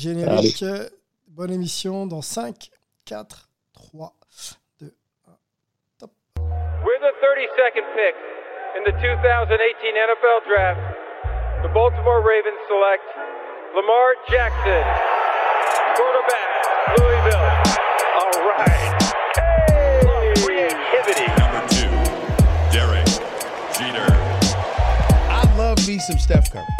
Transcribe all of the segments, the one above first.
Générique. Bonne émission dans 5, 4, 3, 2, 1. Top. With the 32nd pick in the 2018 NFL Draft, the Baltimore Ravens select Lamar Jackson, quarterback, Louisville. All right. Hey! Creativity. Number two, Derek Jeter. I love me some Steph Curry.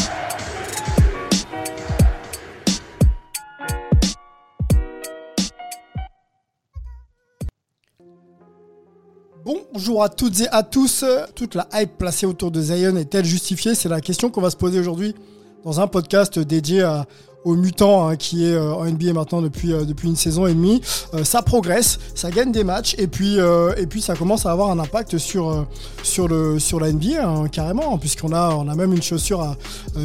Bonjour à toutes et à tous. Toute la hype placée autour de Zion est-elle justifiée? C'est la question qu'on va se poser aujourd'hui dans un podcast dédié à, aux mutants hein, qui est euh, en NBA maintenant depuis euh, depuis une saison et demie. Euh, ça progresse, ça gagne des matchs et puis et puis ça commence à avoir un impact sur sur le sur la NBA hein, carrément puisqu'on a on a même une chaussure à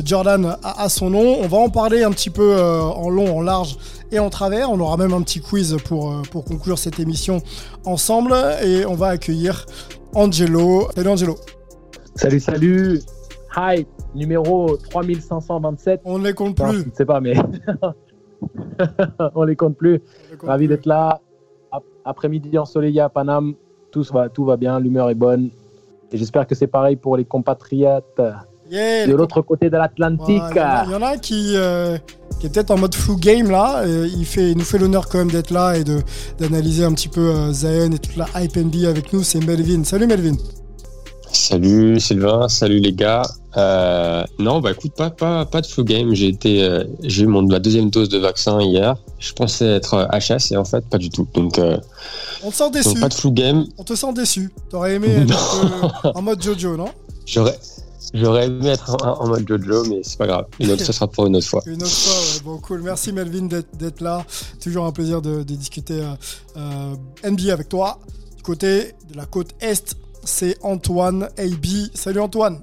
Jordan à, à, son nom. On va en parler un petit peu en long, en large et en travers. On aura même un petit quiz pour pour conclure cette émission ensemble et on va accueillir Angelo. Salut Angelo. Salut salut. Hi numéro 3527. On ne les compte plus. je ne sais pas, mais on ne les compte plus. Ravi d'être là. Après-midi ensoleillé à Paname. Tout va, tout va bien, l'humeur est bonne. Et j'espère que c'est pareil pour les compatriotes de l'autre côté de l'Atlantique. Il y, en a qui, euh, qui est peut-être en mode flou game là. il, fait, il nous fait l'honneur quand même d'être là et d'analyser un petit peu euh, Zion et toute la hype NBA avec nous. C'est Melvin. Salut Melvin. Salut Sylvain, salut les gars. Euh, non, bah écoute, pas, pas, pas de flu game. J'ai été, euh, j'ai eu mon, ma deuxième dose de vaccin hier. Je pensais être HS et en fait, pas du tout. Donc, euh, on te sent déçu. pas de flu game. On te sent déçu. T'aurais aimé être en mode Jojo, non? J'aurais. J'aurais aimé être en, mode Jojo, mais c'est pas grave. Une autre, ce sera pour une autre fois. Une autre fois, ouais. Bon, cool. Merci Melvin d'être là. Toujours un plaisir de, de discuter NBA avec toi. Du côté de la côte Est, c'est Antoine AB. Salut Antoine.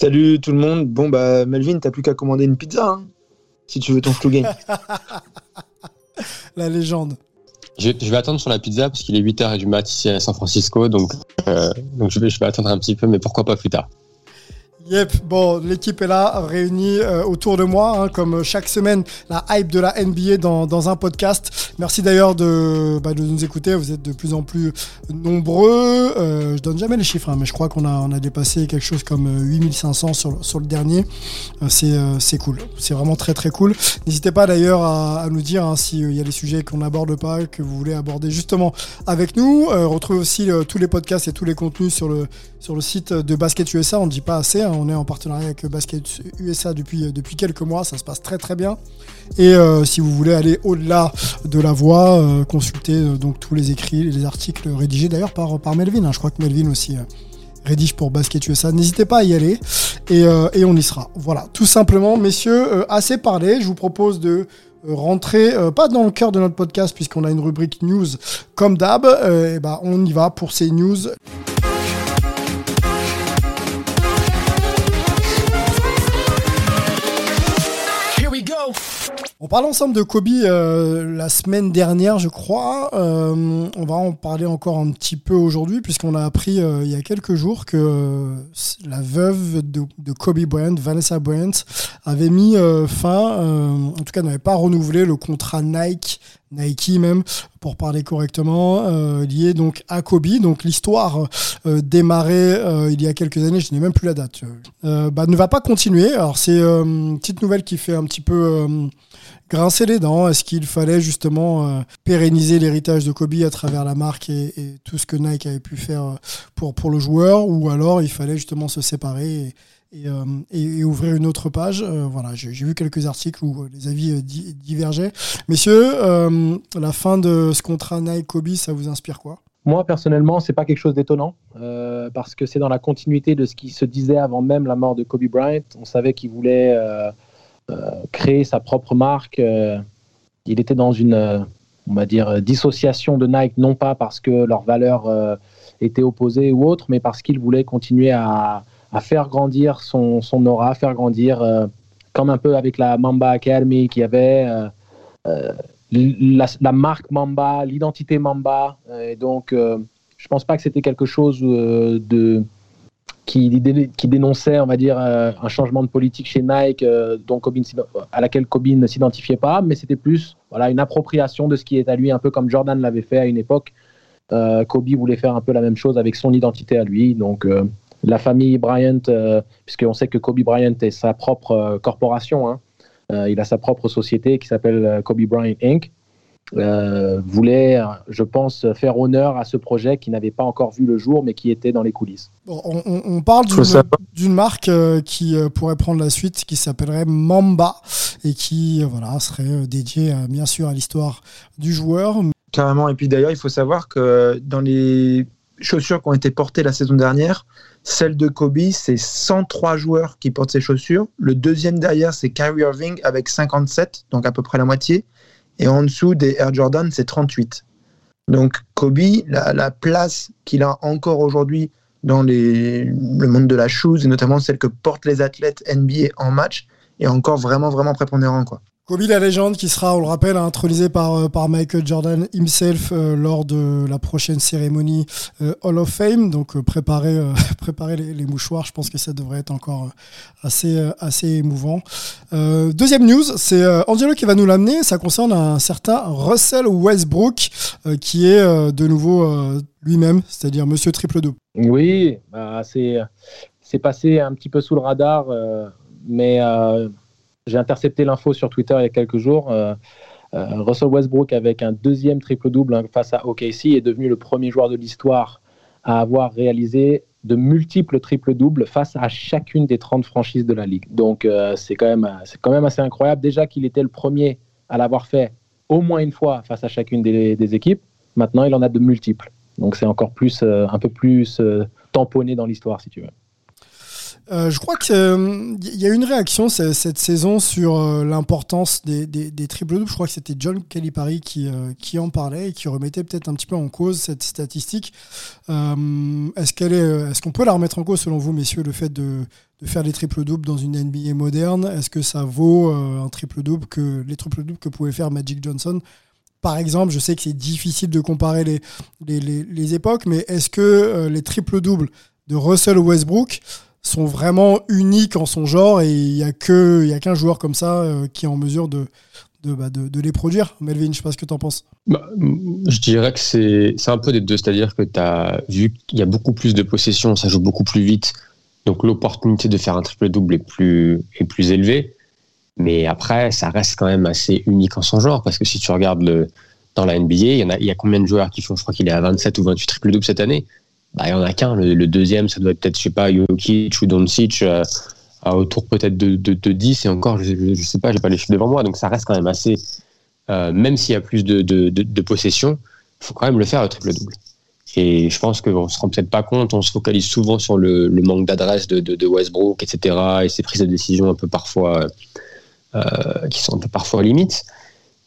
Salut tout le monde. Bon bah Melvin, t'as plus qu'à commander une pizza hein, si tu veux ton flou game. la légende. Je, vais attendre sur la pizza parce qu'il est 8h du mat ici à San Francisco, donc, euh, donc je, vais, je vais attendre un petit peu, mais pourquoi pas plus tard. Yep, bon, l'équipe est là, réunie euh, autour de moi, hein, comme chaque semaine, la hype de la NBA dans, un podcast. Merci d'ailleurs de, bah, de nous écouter, vous êtes de plus en plus nombreux. Euh, je donne jamais les chiffres, hein, mais je crois qu'on a, dépassé quelque chose comme 8500 euh, sur, sur le dernier. Euh, c'est, cool, c'est vraiment très très cool. N'hésitez pas d'ailleurs à, nous dire hein, s'il y a des sujets qu'on n'aborde pas, que vous voulez aborder justement avec nous. retrouvez aussi tous les podcasts et tous les contenus sur le, sur le site de Basket USA, on ne dit pas assez. On est en partenariat avec Basket USA depuis, depuis quelques mois. Ça se passe très très bien. Et euh, si vous voulez aller au-delà de la voix, euh, consultez euh, donc tous les écrits, les articles rédigés d'ailleurs par, par Melvin. Hein. Je crois que Melvin aussi rédige pour Basket USA. N'hésitez pas à y aller et, et, on y sera. Voilà, tout simplement, messieurs, assez parlé. Je vous propose de rentrer pas dans le cœur de notre podcast puisqu'on a une rubrique news comme d'hab. et ben, on y va pour ces news. On parle ensemble de Kobe euh, la semaine dernière, je crois. Euh, on va en parler encore un petit peu aujourd'hui, puisqu'on a appris euh, il y a quelques jours que la veuve de, de, Kobe Bryant, Vanessa Bryant, avait mis fin, en tout cas n'avait pas renouvelé le contrat Nike Nike même, pour parler correctement, euh, lié donc à Kobe. Donc l'histoire euh, démarrée il y a quelques années, je n'ai même plus la date, bah, ne va pas continuer. Alors c'est une petite nouvelle qui fait un petit peu grincer les dents Est-ce qu'il fallait justement euh, pérenniser l'héritage de Kobe à travers la marque et, tout ce que Nike avait pu faire euh, pour, pour le joueur? Ou alors il fallait justement se séparer et, euh, ouvrir une autre page? Voilà, j'ai vu quelques articles où les avis divergeaient. Messieurs, la fin de ce contrat Nike-Kobe, ça vous inspire quoi? Moi, personnellement, c'est pas quelque chose d'étonnant parce que c'est dans la continuité de ce qui se disait avant même la mort de Kobe Bryant. On savait qu'il voulait créer sa propre marque. Euh, il était dans une, euh, on va dire, dissociation de Nike, non pas parce que leurs valeurs étaient opposées ou autres, mais parce qu'il voulait continuer à, faire grandir son, son aura, faire grandir, comme un peu avec la Mamba Academy qui avait la, marque Mamba, l'identité Mamba. et donc, je pense pas que c'était quelque chose de qui, dénonçait, on va dire, euh, un changement de politique chez Nike euh, dont à laquelle Kobe ne s'identifiait pas, mais c'était plus voilà, une appropriation de ce qui est à lui, un peu comme Jordan l'avait fait à une époque. Euh, Kobe voulait faire un peu la même chose avec son identité à lui. Donc, la famille Bryant, puisqu'on sait que Kobe Bryant est sa propre corporation, hein, il a sa propre société qui s'appelle Kobe Bryant Inc. Euh, voulait, je pense, faire honneur à ce projet qui n'avait pas encore vu le jour, mais qui était dans les coulisses. on, parle d'une marque euh, qui euh, pourrait prendre la suite, qui s'appellerait Mamba, et qui voilà, serait dédiée, bien sûr, à l'histoire du joueur. Carrément, et puis d'ailleurs, il faut savoir que dans les chaussures qui ont été portées la saison dernière, celle de Kobe, c'est 103 joueurs qui portent ces chaussures. Le deuxième derrière, c'est Kyrie Irving avec 57, donc à peu près la moitié. Et en dessous des Air Jordan, c'est 38. Donc Kobe, la, place qu'il a encore aujourd'hui dans le monde de la shoes, et notamment celle que portent les athlètes NBA en match, est encore vraiment, vraiment prépondérant. Kobe la légende qui sera, on le rappelle, intronisé par, euh, par Michael Jordan himself euh, lors de la prochaine cérémonie euh, Hall of Fame. Donc préparer, préparer les, mouchoirs, je pense que ça devrait être encore assez, assez émouvant. deuxième news, c'est Angelo qui va nous l'amener. Ça concerne un certain Russell Westbrook qui est de nouveau lui-même, c'est-à-dire Monsieur Triple Double. Oui, bah, c'est passé un petit peu sous le radar, mais j'ai intercepté l'info sur Twitter il y a quelques jours. Euh, euh, Russell Westbrook, avec un deuxième triple-double hein, face à OKC, est devenu le premier joueur de l'histoire à avoir réalisé de multiples triple-doubles face à chacune des 30 franchises de la ligue. Donc euh, c'est quand, même, quand même assez incroyable. Déjà qu'il était le premier à l'avoir fait au moins une fois face à chacune des, des équipes. Maintenant, il en a de multiples. Donc c'est encore plus, un peu plus tamponné dans l'histoire, si tu veux. Euh, je crois qu'il euh, y a une réaction cette, saison sur euh, l'importance des, des, triple doubles. Je crois que c'était John Calipari qui, en parlait et qui remettait peut-être un petit peu en cause cette statistique. est-ce qu'on peut la remettre en cause selon vous, messieurs, le fait de, faire des triple doubles dans une NBA moderne? Est-ce que ça vaut un triple double que les triple doubles que pouvait faire Magic Johnson? Par exemple, je sais que c'est difficile de comparer les, les, époques, mais est-ce que les triple doubles de Russell Westbrook sont vraiment uniques en son genre et il n'y a qu'un joueur comme ça euh, qui est en mesure de, bah, de, de, les produire. Melvin, je ne sais pas ce que tu en penses. Bah, je dirais que c'est un peu des deux, c'est-à-dire que tu as vu qu'il y a beaucoup plus de possessions, ça joue beaucoup plus vite, donc l'opportunité de faire un triple-double est plus, est plus élevée. Mais après, ça reste quand même assez unique en son genre, parce que si tu regardes dans la NBA, il y, a, y a combien de joueurs qui font, je crois qu'il est à 27 ou 28 triple-doubles cette année? Bah, il n'y en a qu'un. Le, deuxième, ça doit être peut-être, je sais pas, Jokic ou Doncic, euh, autour peut-être de, de, 10, et encore, je ne sais pas, je n'ai pas les chiffres devant moi, donc ça reste quand même assez. Euh, même s'il y a plus de, de possession, il faut quand même le faire, le triple-double. Et je pense qu'on ne se rend peut-être pas compte, on se focalise souvent sur le, manque d'adresse de, Westbrook, etc., et ses prises de décision un peu parfois, euh, qui sont un peu parfois limites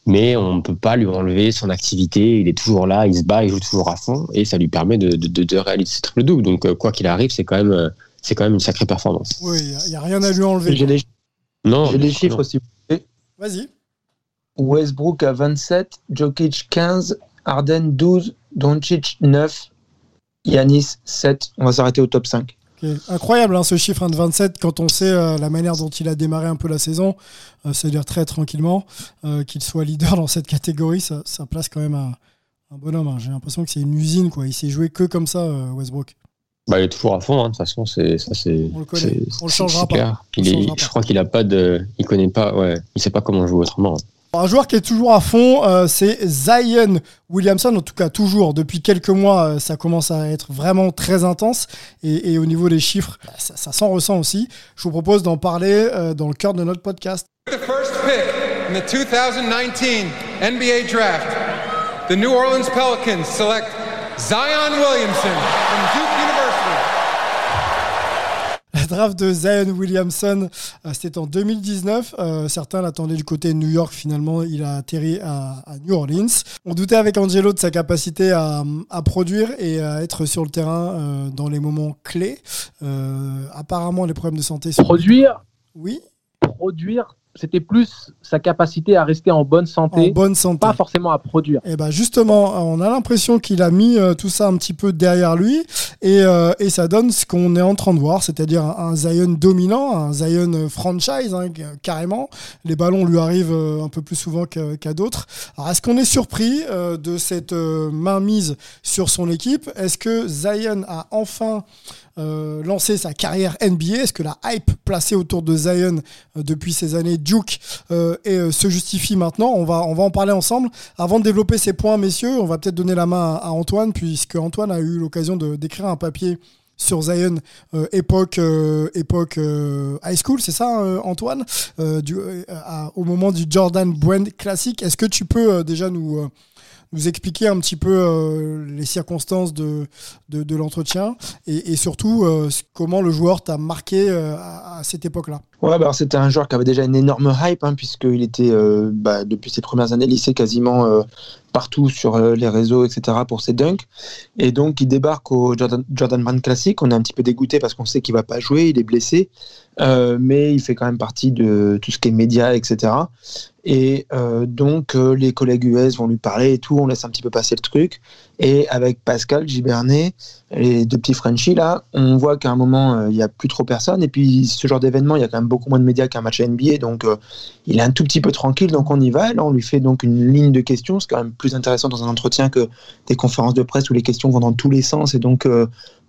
mais on ne peut pas lui enlever son activité. Il est toujours là, il se bat, il joue toujours à fond, et ça lui permet de, de, de réaliser ce triple double. Donc, euh, quoi qu'il arrive, c'est quand même, euh, c'est quand même une sacrée performance. Oui, il n'y a, rien à lui enlever. J'ai des, non, des chiffres aussi. Vas-y. Westbrook à 27, Jokic 15, Arden 12, Doncic 9, Yanis 7. On va s'arrêter au top 5. Incroyable hein, ce chiffre hein, de 27 quand on sait euh, la manière dont il a démarré un peu la saison, euh, c'est-à-dire très tranquillement, euh, qu'il soit leader dans cette catégorie, ça, place quand même un, bonhomme. Hein. J'ai l'impression que c'est une usine, quoi. Il s'est joué que comme ça, Westbrook. Bah, il est toujours à fond, de toute façon, c'est ça, c'est. On le connaît, on le changera pas. je crois qu'il a pas de, il connaît pas, ouais, il sait pas comment jouer autrement. Un joueur qui est toujours à fond, euh, c'est Zion Williamson. En tout cas, toujours. Depuis quelques mois, euh, ça commence à être vraiment très intense. Et, au niveau des chiffres, bah, ça, s'en ressent aussi. Je vous propose d'en parler euh, dans le cœur de notre podcast. The first pick in the 2019 NBA draft, the New Orleans Pelicans select Zion Williamson from Duke University. Draft de Zion Williamson, euh, c'était en 2019. Euh, certains l'attendaient du côté de New York. Finalement, il a atterri à, New Orleans. On doutait avec Angelo de sa capacité à, produire et à être sur le terrain dans les moments clés. apparemment, les problèmes de santé sont... Produire? Oui. Produire c'était plus sa capacité à rester en bonne santé, en bonne santé. pas forcément à produire. Et eh ben justement, on a l'impression qu'il a mis euh, tout ça un petit peu derrière lui et, euh, et ça donne ce qu'on est en train de voir, c'est-à-dire un, Zion dominant, un Zion franchise hein, carrément. Les ballons lui arrivent euh, un peu plus souvent qu'à d'autres. Alors est-ce qu'on est surpris de cette mainmise sur son équipe? Est-ce que Zion a enfin euh, lancer sa carrière NBA Est-ce que la hype placée autour de Zion euh, depuis ces années Duke euh, et, se justifie maintenant? On va, en parler ensemble. Avant de développer ces points, messieurs, on va peut-être donner la main à, Antoine, puisque Antoine a eu l'occasion d'écrire un papier sur Zion époque époque high school, c'est ça Antoine? Au moment du Jordan Brand classique. Est-ce que tu peux déjà nous nous expliquer un petit peu euh, les circonstances de, l'entretien et, surtout euh, comment le joueur t'a marqué euh, à, cette époque-là. Ouais, bah c'était un joueur qui avait déjà une énorme hype, hein, puisqu'il était bah, depuis ses premières années lycée quasiment partout sur les réseaux, etc. pour ses dunks. Et donc il débarque au Jordan, Brand Classic. On est un petit peu dégoûté parce qu'on sait qu'il va pas jouer, il est blessé. mais il fait quand même partie de tout ce qui est médias, etc. Et euh, donc, euh, les collègues US vont lui parler et tout, on laisse un petit peu passer le truc. Et avec Pascal Gibernet, les deux petits Frenchies, là, on voit qu'à un moment, euh, il n'y a plus trop personne. Et puis, ce genre d'événement, il y a quand même beaucoup moins de médias qu'un match NBA. Donc, il est un tout petit peu tranquille. Donc, on y va. là, on lui fait donc une ligne de questions. C'est quand même plus intéressant dans un entretien que des conférences de presse où les questions vont dans tous les sens. Et donc,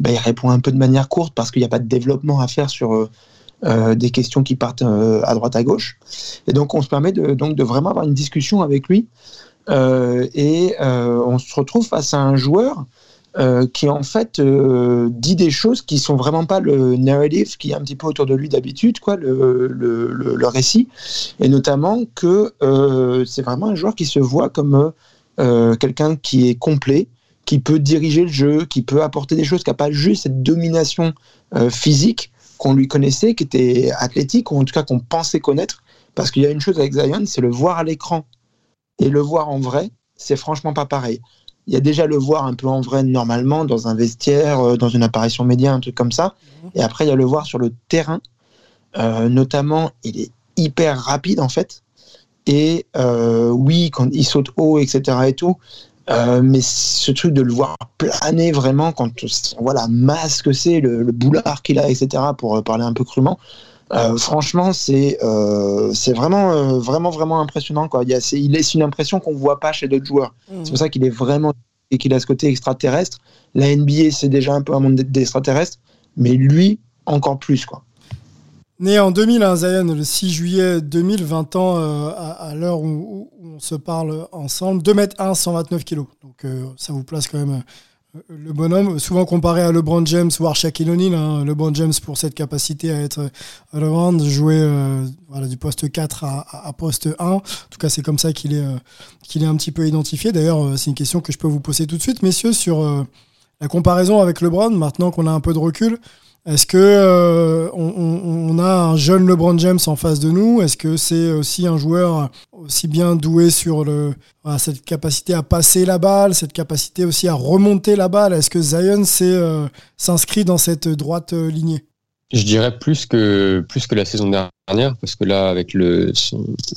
bah, il répond un peu de manière courte parce qu'il n'y a pas de développement à faire sur euh, des questions qui partent euh, à droite à gauche. Et donc on se permet de, donc, de vraiment avoir une discussion avec lui. Euh, et on se retrouve face à un joueur qui en fait dit des choses qui sont vraiment pas le narrative qui est un petit peu autour de lui d'habitude, quoi, le, le, récit, et notamment que c'est vraiment un joueur qui se voit comme quelqu'un qui est complet, qui peut diriger le jeu, qui peut apporter des choses, qui n'a pas juste cette domination physique, qu'on lui connaissait, qui était athlétique, ou en tout cas qu'on pensait connaître. Parce qu'il y a une chose avec Zion, c'est le voir à l'écran et le voir en vrai, c'est franchement pas pareil. Il y a déjà le voir un peu en vrai normalement dans un vestiaire, euh, dans une apparition média, un truc comme ça. Mhm. Et après, il y a le voir sur le terrain. Euh, notamment, il est hyper rapide en fait. Et euh, oui, quand il saute haut, etc. et tout, euh, mais ce truc de le voir planer vraiment quand on voit la masse que c'est, le, boulard qu'il a, etc., pour parler un peu crûment, euh, franchement, c'est c'est vraiment, vraiment, vraiment impressionnant. Quoi. Il, y a, il laisse une impression qu'on ne voit pas chez d'autres joueurs. Mmh. C'est pour ça qu'il est vraiment et qu'il a ce côté extraterrestre. La NBA, c'est déjà un peu un monde d'extraterrestres, mais lui, encore plus. Quoi. Né en 2000, hein, Zion, le 6 juillet 2020 ans euh, à, l'heure où, on se parle ensemble. 2 mètres 1, 129 kilos. Donc euh, ça vous place quand même euh, le bonhomme. Souvent comparé à LeBron James à Shaquille O'Neal. Hein. LeBron James pour cette capacité à être all-around, jouer voilà, du poste 4 à, poste 1. En tout cas, c'est comme ça qu'il est, qu'il est un petit peu identifié. D'ailleurs, c'est une question que je peux vous poser tout de suite, messieurs, sur la comparaison avec LeBron, maintenant qu'on a un peu de recul. Est-ce que euh, on, a un jeune LeBron James en face de nous? Est-ce que c'est aussi un joueur aussi bien doué sur le, cette capacité à passer la balle, cette capacité aussi à remonter la balle? Est-ce que Zion euh, s'inscrit dans cette droite euh, lignée? Je dirais plus que plus que la saison dernière parce que là avec le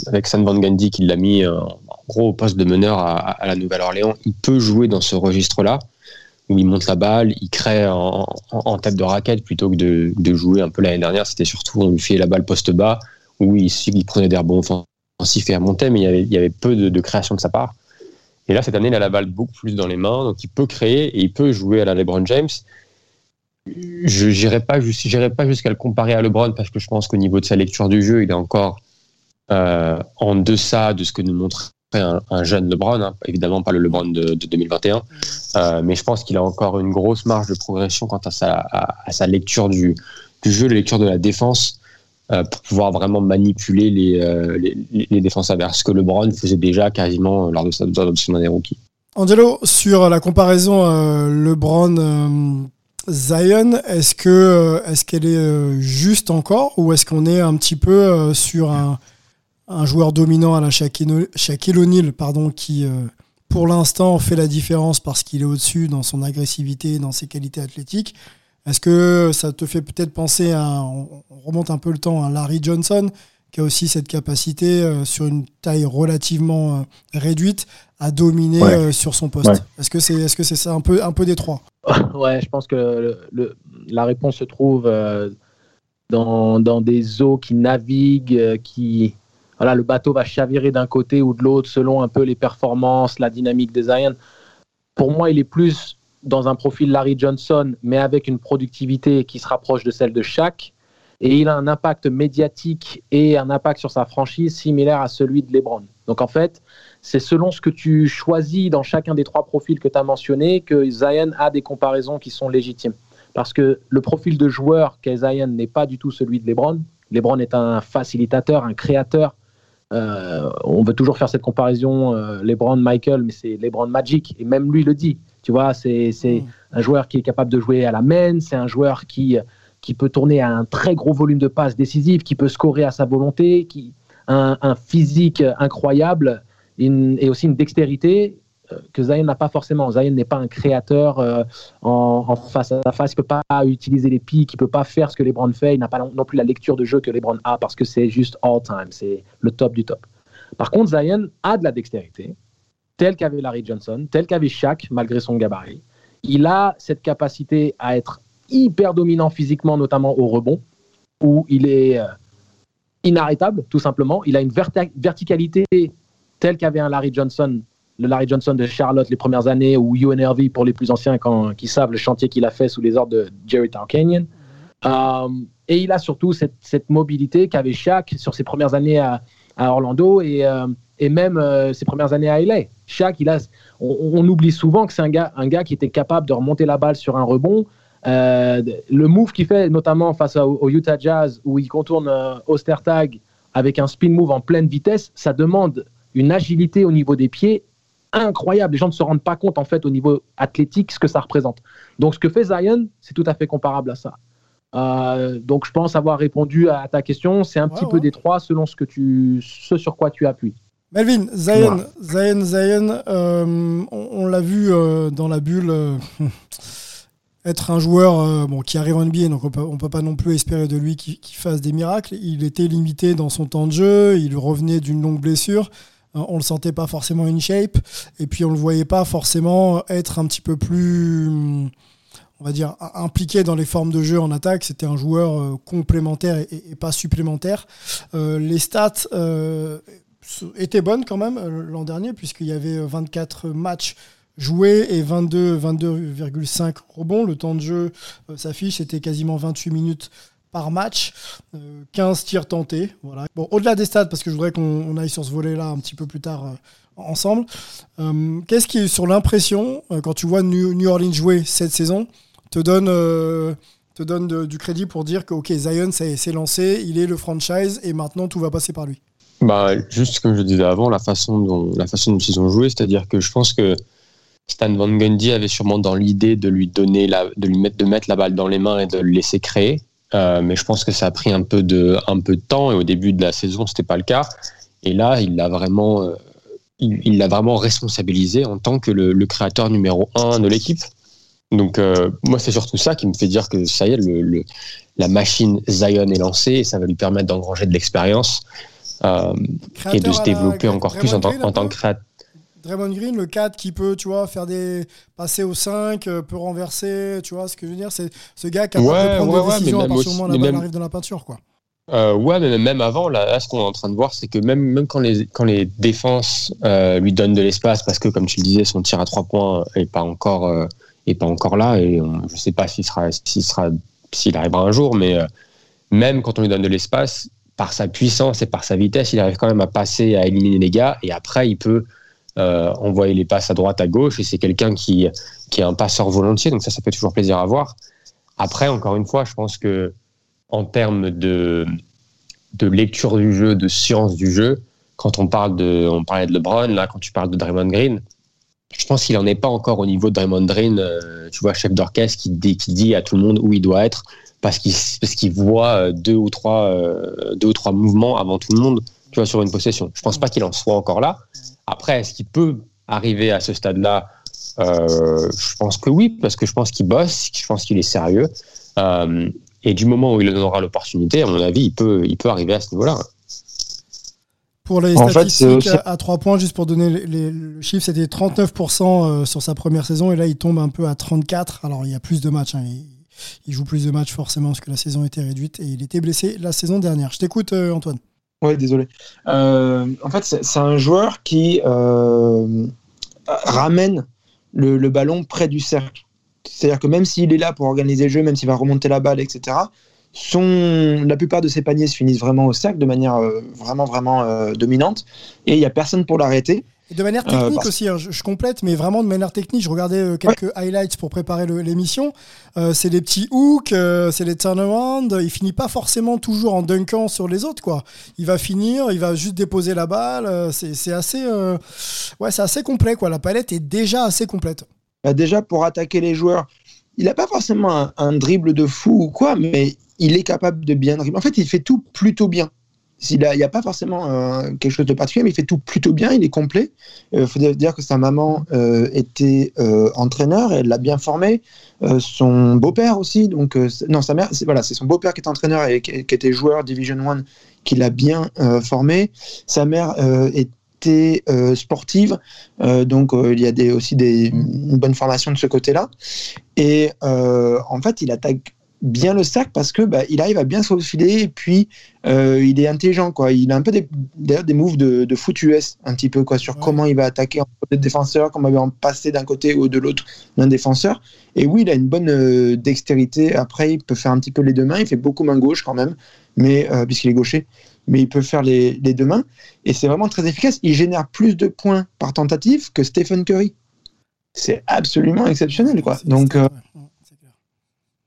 avec San Van Gundy qui l'a mis en gros au poste de meneur à la Nouvelle-Orléans, il peut jouer dans ce registre-là où il monte la balle, il crée en, tête de raquette plutôt que de, jouer un peu l'année dernière. C'était surtout on lui fait la balle poste bas où il, prenait des rebonds offensifs et monter, mais il y avait, peu de, création de sa part. Et là, cette année, il a la balle beaucoup plus dans les mains, donc il peut créer et il peut jouer à la LeBron James. Je n'irai pas, pas jusqu'à le comparer à LeBron parce que je pense qu'au niveau de sa lecture du jeu, il est encore euh, en deçà de ce que nous montre un, jeune LeBron, hein, évidemment pas le LeBron de, 2021, euh, mais je pense qu'il a encore une grosse marge de progression quant à sa, à, sa lecture du, du, jeu, la lecture de la défense, euh, pour pouvoir vraiment manipuler les, euh, les, les, défenses adverses, ce que LeBron faisait déjà quasiment lors de, son année rookie. Angelo, sur la comparaison LeBron Zion, est-ce que est-ce qu'elle est juste encore ou est-ce qu'on est un petit peu sur un, un, joueur dominant à la Shaquille O'Neal, pardon, qui pour l'instant fait la différence parce qu'il est au-dessus dans son agressivité, dans ses qualités athlétiques. Est-ce que ça te fait peut-être penser à, on remonte un peu le temps, à Larry Johnson, qui a aussi cette capacité euh, sur une taille relativement euh, réduite à dominer euh, sur son poste? Est-ce que c'est est-ce que c'est ça un peu un peu des trois? Ouais, je pense que le, la réponse se trouve dans, dans, des eaux qui naviguent, qui voilà, le bateau va chavirer d'un côté ou de l'autre selon un peu les performances, la dynamique des Zion. Pour moi, il est plus dans un profil Larry Johnson, mais avec une productivité qui se rapproche de celle de Shaq. Et il a un impact médiatique et un impact sur sa franchise similaire à celui de LeBron. Donc en fait, c'est selon ce que tu choisis dans chacun des trois profils que tu as mentionnés que Zion a des comparaisons qui sont légitimes. Parce que le profil de joueur qu'est Zion n'est pas du tout celui de LeBron. LeBron est un facilitateur, un créateur. Euh, on veut toujours faire cette comparaison euh, LeBron-Michael, mais c'est LeBron Magic. Et même lui le dit. Tu vois, c'est mm. un joueur qui est capable de jouer à la main, c'est un joueur qui, qui peut tourner à un très gros volume de passes décisives, qui peut scorer à sa volonté, qui un, un physique incroyable et aussi une dextérité que Zion n'a pas forcément. Zion n'est pas un créateur euh, en, face à face, il peut pas utiliser les pics, il peut pas faire ce que LeBron fait, il n'a pas non plus la lecture de jeu que LeBron a parce que c'est juste all-time, c'est le top du top. Par contre, Zion a de la dextérité, tel qu'avait Larry Johnson, tel qu'avait Shaq, malgré son gabarit. Il a cette capacité à être hyper dominant physiquement, notamment au rebond, où il est euh, inarrêtable, tout simplement. Il a une verticalité telle qu'avait un Larry Johnson, le Larry Johnson de Charlotte les premières années, ou UNRV pour les plus anciens quand, qui savent le chantier qu'il a fait sous les ordres de Jerry Tarkanian. Euh, et il a surtout cette, mobilité qu'avait Shaq sur ses premières années à, Orlando et, euh, et même ses premières années à LA. Shaq, il a, on, oublie souvent que c'est un gars, un gars qui était capable de remonter la balle sur un rebond. Euh, le move qu'il fait, notamment face au, Utah Jazz, où il contourne euh, Ostertag avec un spin move en pleine vitesse, ça demande une agilité au niveau des pieds incroyable. Les gens ne se rendent pas compte, en fait, au niveau athlétique, ce que ça représente. Donc, ce que fait Zion, c'est tout à fait comparable à ça. Euh, donc, je pense avoir répondu à ta question. C'est un petit peu des trois selon ce, que tu, ce sur quoi tu appuies. Melvin, Zion, Zion, Zion, euh, on, l'a vu euh, dans la bulle euh, être un joueur bon, qui arrive en NBA, donc on ne peut pas non plus espérer de lui qu'il fasse des miracles. Il était limité dans son temps de jeu, il revenait d'une longue blessure. On le sentait pas forcément in shape, et puis on le voyait pas forcément être un petit peu plus, on va dire, impliqué dans les formes de jeu en attaque. C'était un joueur complémentaire et, pas supplémentaire. les stats était bonne quand même euh, l'an dernier, puisqu'il y avait 24 matchs joués et 22, 22,5 rebonds. Le temps de jeu euh, s'affiche, c'était quasiment 28 minutes par match, 15 euh, tirs tentés. Voilà. Bon, au-delà des stats, parce que je voudrais qu'on aille sur ce volet-là un petit peu plus tard ensemble. Qu'est-ce qui, sur l'impression, quand tu vois New, Orleans jouer cette saison, te donne, te donne du crédit pour dire que ok, Zion s'est lancé, il est le franchise et maintenant tout va passer par lui? Bah, juste comme je disais avant, la façon dont, la façon dont ils ont joué, c'est-à-dire que je pense que Stan Van Gundy avait sûrement dans l'idée de lui donner la, de lui mettre, de mettre la balle dans les mains et de le laisser créer. Euh, mais je pense que ça a pris un peu de, un peu de temps et au début de la saison, c'était pas le cas. Et là, il l'a vraiment, euh, il l'a vraiment responsabilisé en tant que le, créateur numéro un de l'équipe. Donc, euh, moi, c'est surtout ça qui me fait dire que ça y est, le, la machine Zion est lancée et ça va lui permettre d'engranger de l'expérience. Et de se développer encore plus en, tant, que créateur. Draymond Green, le 4 qui peut, tu vois, faire des passer au 5, euh, peut renverser, tu vois ce que je veux dire, c'est ce gars qui a ouais, prendre des décisions à partir du moment où la balle arrive dans la peinture, quoi. Euh, ouais, mais même avant, là, ce qu'on est en train de voir, c'est que même, même quand, les, quand les défenses lui donnent de l'espace, parce que, comme tu le disais, son tir à 3 points n'est pas, encore, est pas encore là, et je ne sais pas s'il sera, s'il sera, s'il arrivera un jour, mais même quand on lui donne de l'espace, par sa puissance et par sa vitesse, il arrive quand même à passer, à éliminer les gars. Et après, il peut euh, envoyer les passes à droite, à gauche. Et c'est quelqu'un qui, qui est un passeur volontiers. Donc ça, ça fait toujours plaisir à voir. Après, encore une fois, je pense que en termes de, de lecture du jeu, de science du jeu, quand on parle de, on parlait de LeBron, là, quand tu parles de Draymond Green, je pense qu'il en est pas encore au niveau de Draymond Green, euh, tu vois, chef d'orchestre qui dit, qui dit à tout le monde où il doit être parce qu'il parce voit deux ou trois deux ou trois mouvements avant tout le monde, tu vois, sur une possession. Je pense pas qu'il en soit encore là. Après, est-ce qu'il peut arriver à ce stade-là? Je pense que oui, parce que je pense qu'il bosse, je pense qu'il est sérieux. et du moment où il en aura l'opportunité, à mon avis, il peut, il peut arriver à ce niveau-là. Pour les statistiques, à 3 points, juste pour donner les, le chiffre, c'était 39% euh, sur sa première saison et là il tombe un peu à 34. Alors il y a plus de matchs, hein. il, joue plus de matchs forcément parce que la saison était réduite et il était blessé la saison dernière. Je t'écoute euh, Antoine. Oui, désolé. Euh, en fait, c'est un joueur qui ramène le, ballon près du cercle. C'est-à-dire que même s'il est là pour organiser le jeu, même s'il va remonter la balle, etc., la plupart de ses paniers se finissent vraiment au cercle de manière euh, vraiment, euh, dominante. Et il n'y a personne pour l'arrêter. De manière euh, technique aussi, hein, je, complète, mais vraiment de manière technique. Je regardais quelques highlights pour préparer l'émission. c'est des petits hooks, c'est des turnarounds. Il finit pas forcément toujours en dunkant sur les autres. quoi. Il va finir, il va juste déposer la balle. c'est assez, ouais, c'est assez complet. quoi. La palette est déjà assez complète. Bah, déjà, pour attaquer les joueurs, il n'a pas forcément un, un, dribble de fou ou quoi, mais il est capable de bien dribbler. En fait, il fait tout plutôt bien. Il n'y a, pas forcément euh, quelque chose de particulier, mais il fait tout plutôt bien, il est complet. Il euh, faut dire que sa maman euh, était entraîneur, elle l'a bien formé. son beau-père aussi, donc non, sa mère, c'est voilà, son beau-père qui est entraîneur et qui, était joueur Division 1 qui l'a bien formé. Sa mère était sportive, donc il y a des, aussi des, une bonne formation de ce côté-là. Et en fait, il attaque bien le sac parce que bah, il arrive à bien se faufiler et puis euh, il est intelligent quoi. Il a un peu des, des moves de, de, foot US un petit peu quoi sur comment il va attaquer en côté de défenseur, comment il va en passer d'un côté ou de l'autre d'un défenseur. Et oui, il a une bonne euh, dextérité. Après, il peut faire un petit peu les deux mains. Il fait beaucoup main gauche quand même, mais euh, puisqu'il est gaucher. Mais il peut faire les, les deux mains et c'est vraiment très efficace. Il génère plus de points par tentative que Stephen Curry. C'est absolument exceptionnel quoi. Donc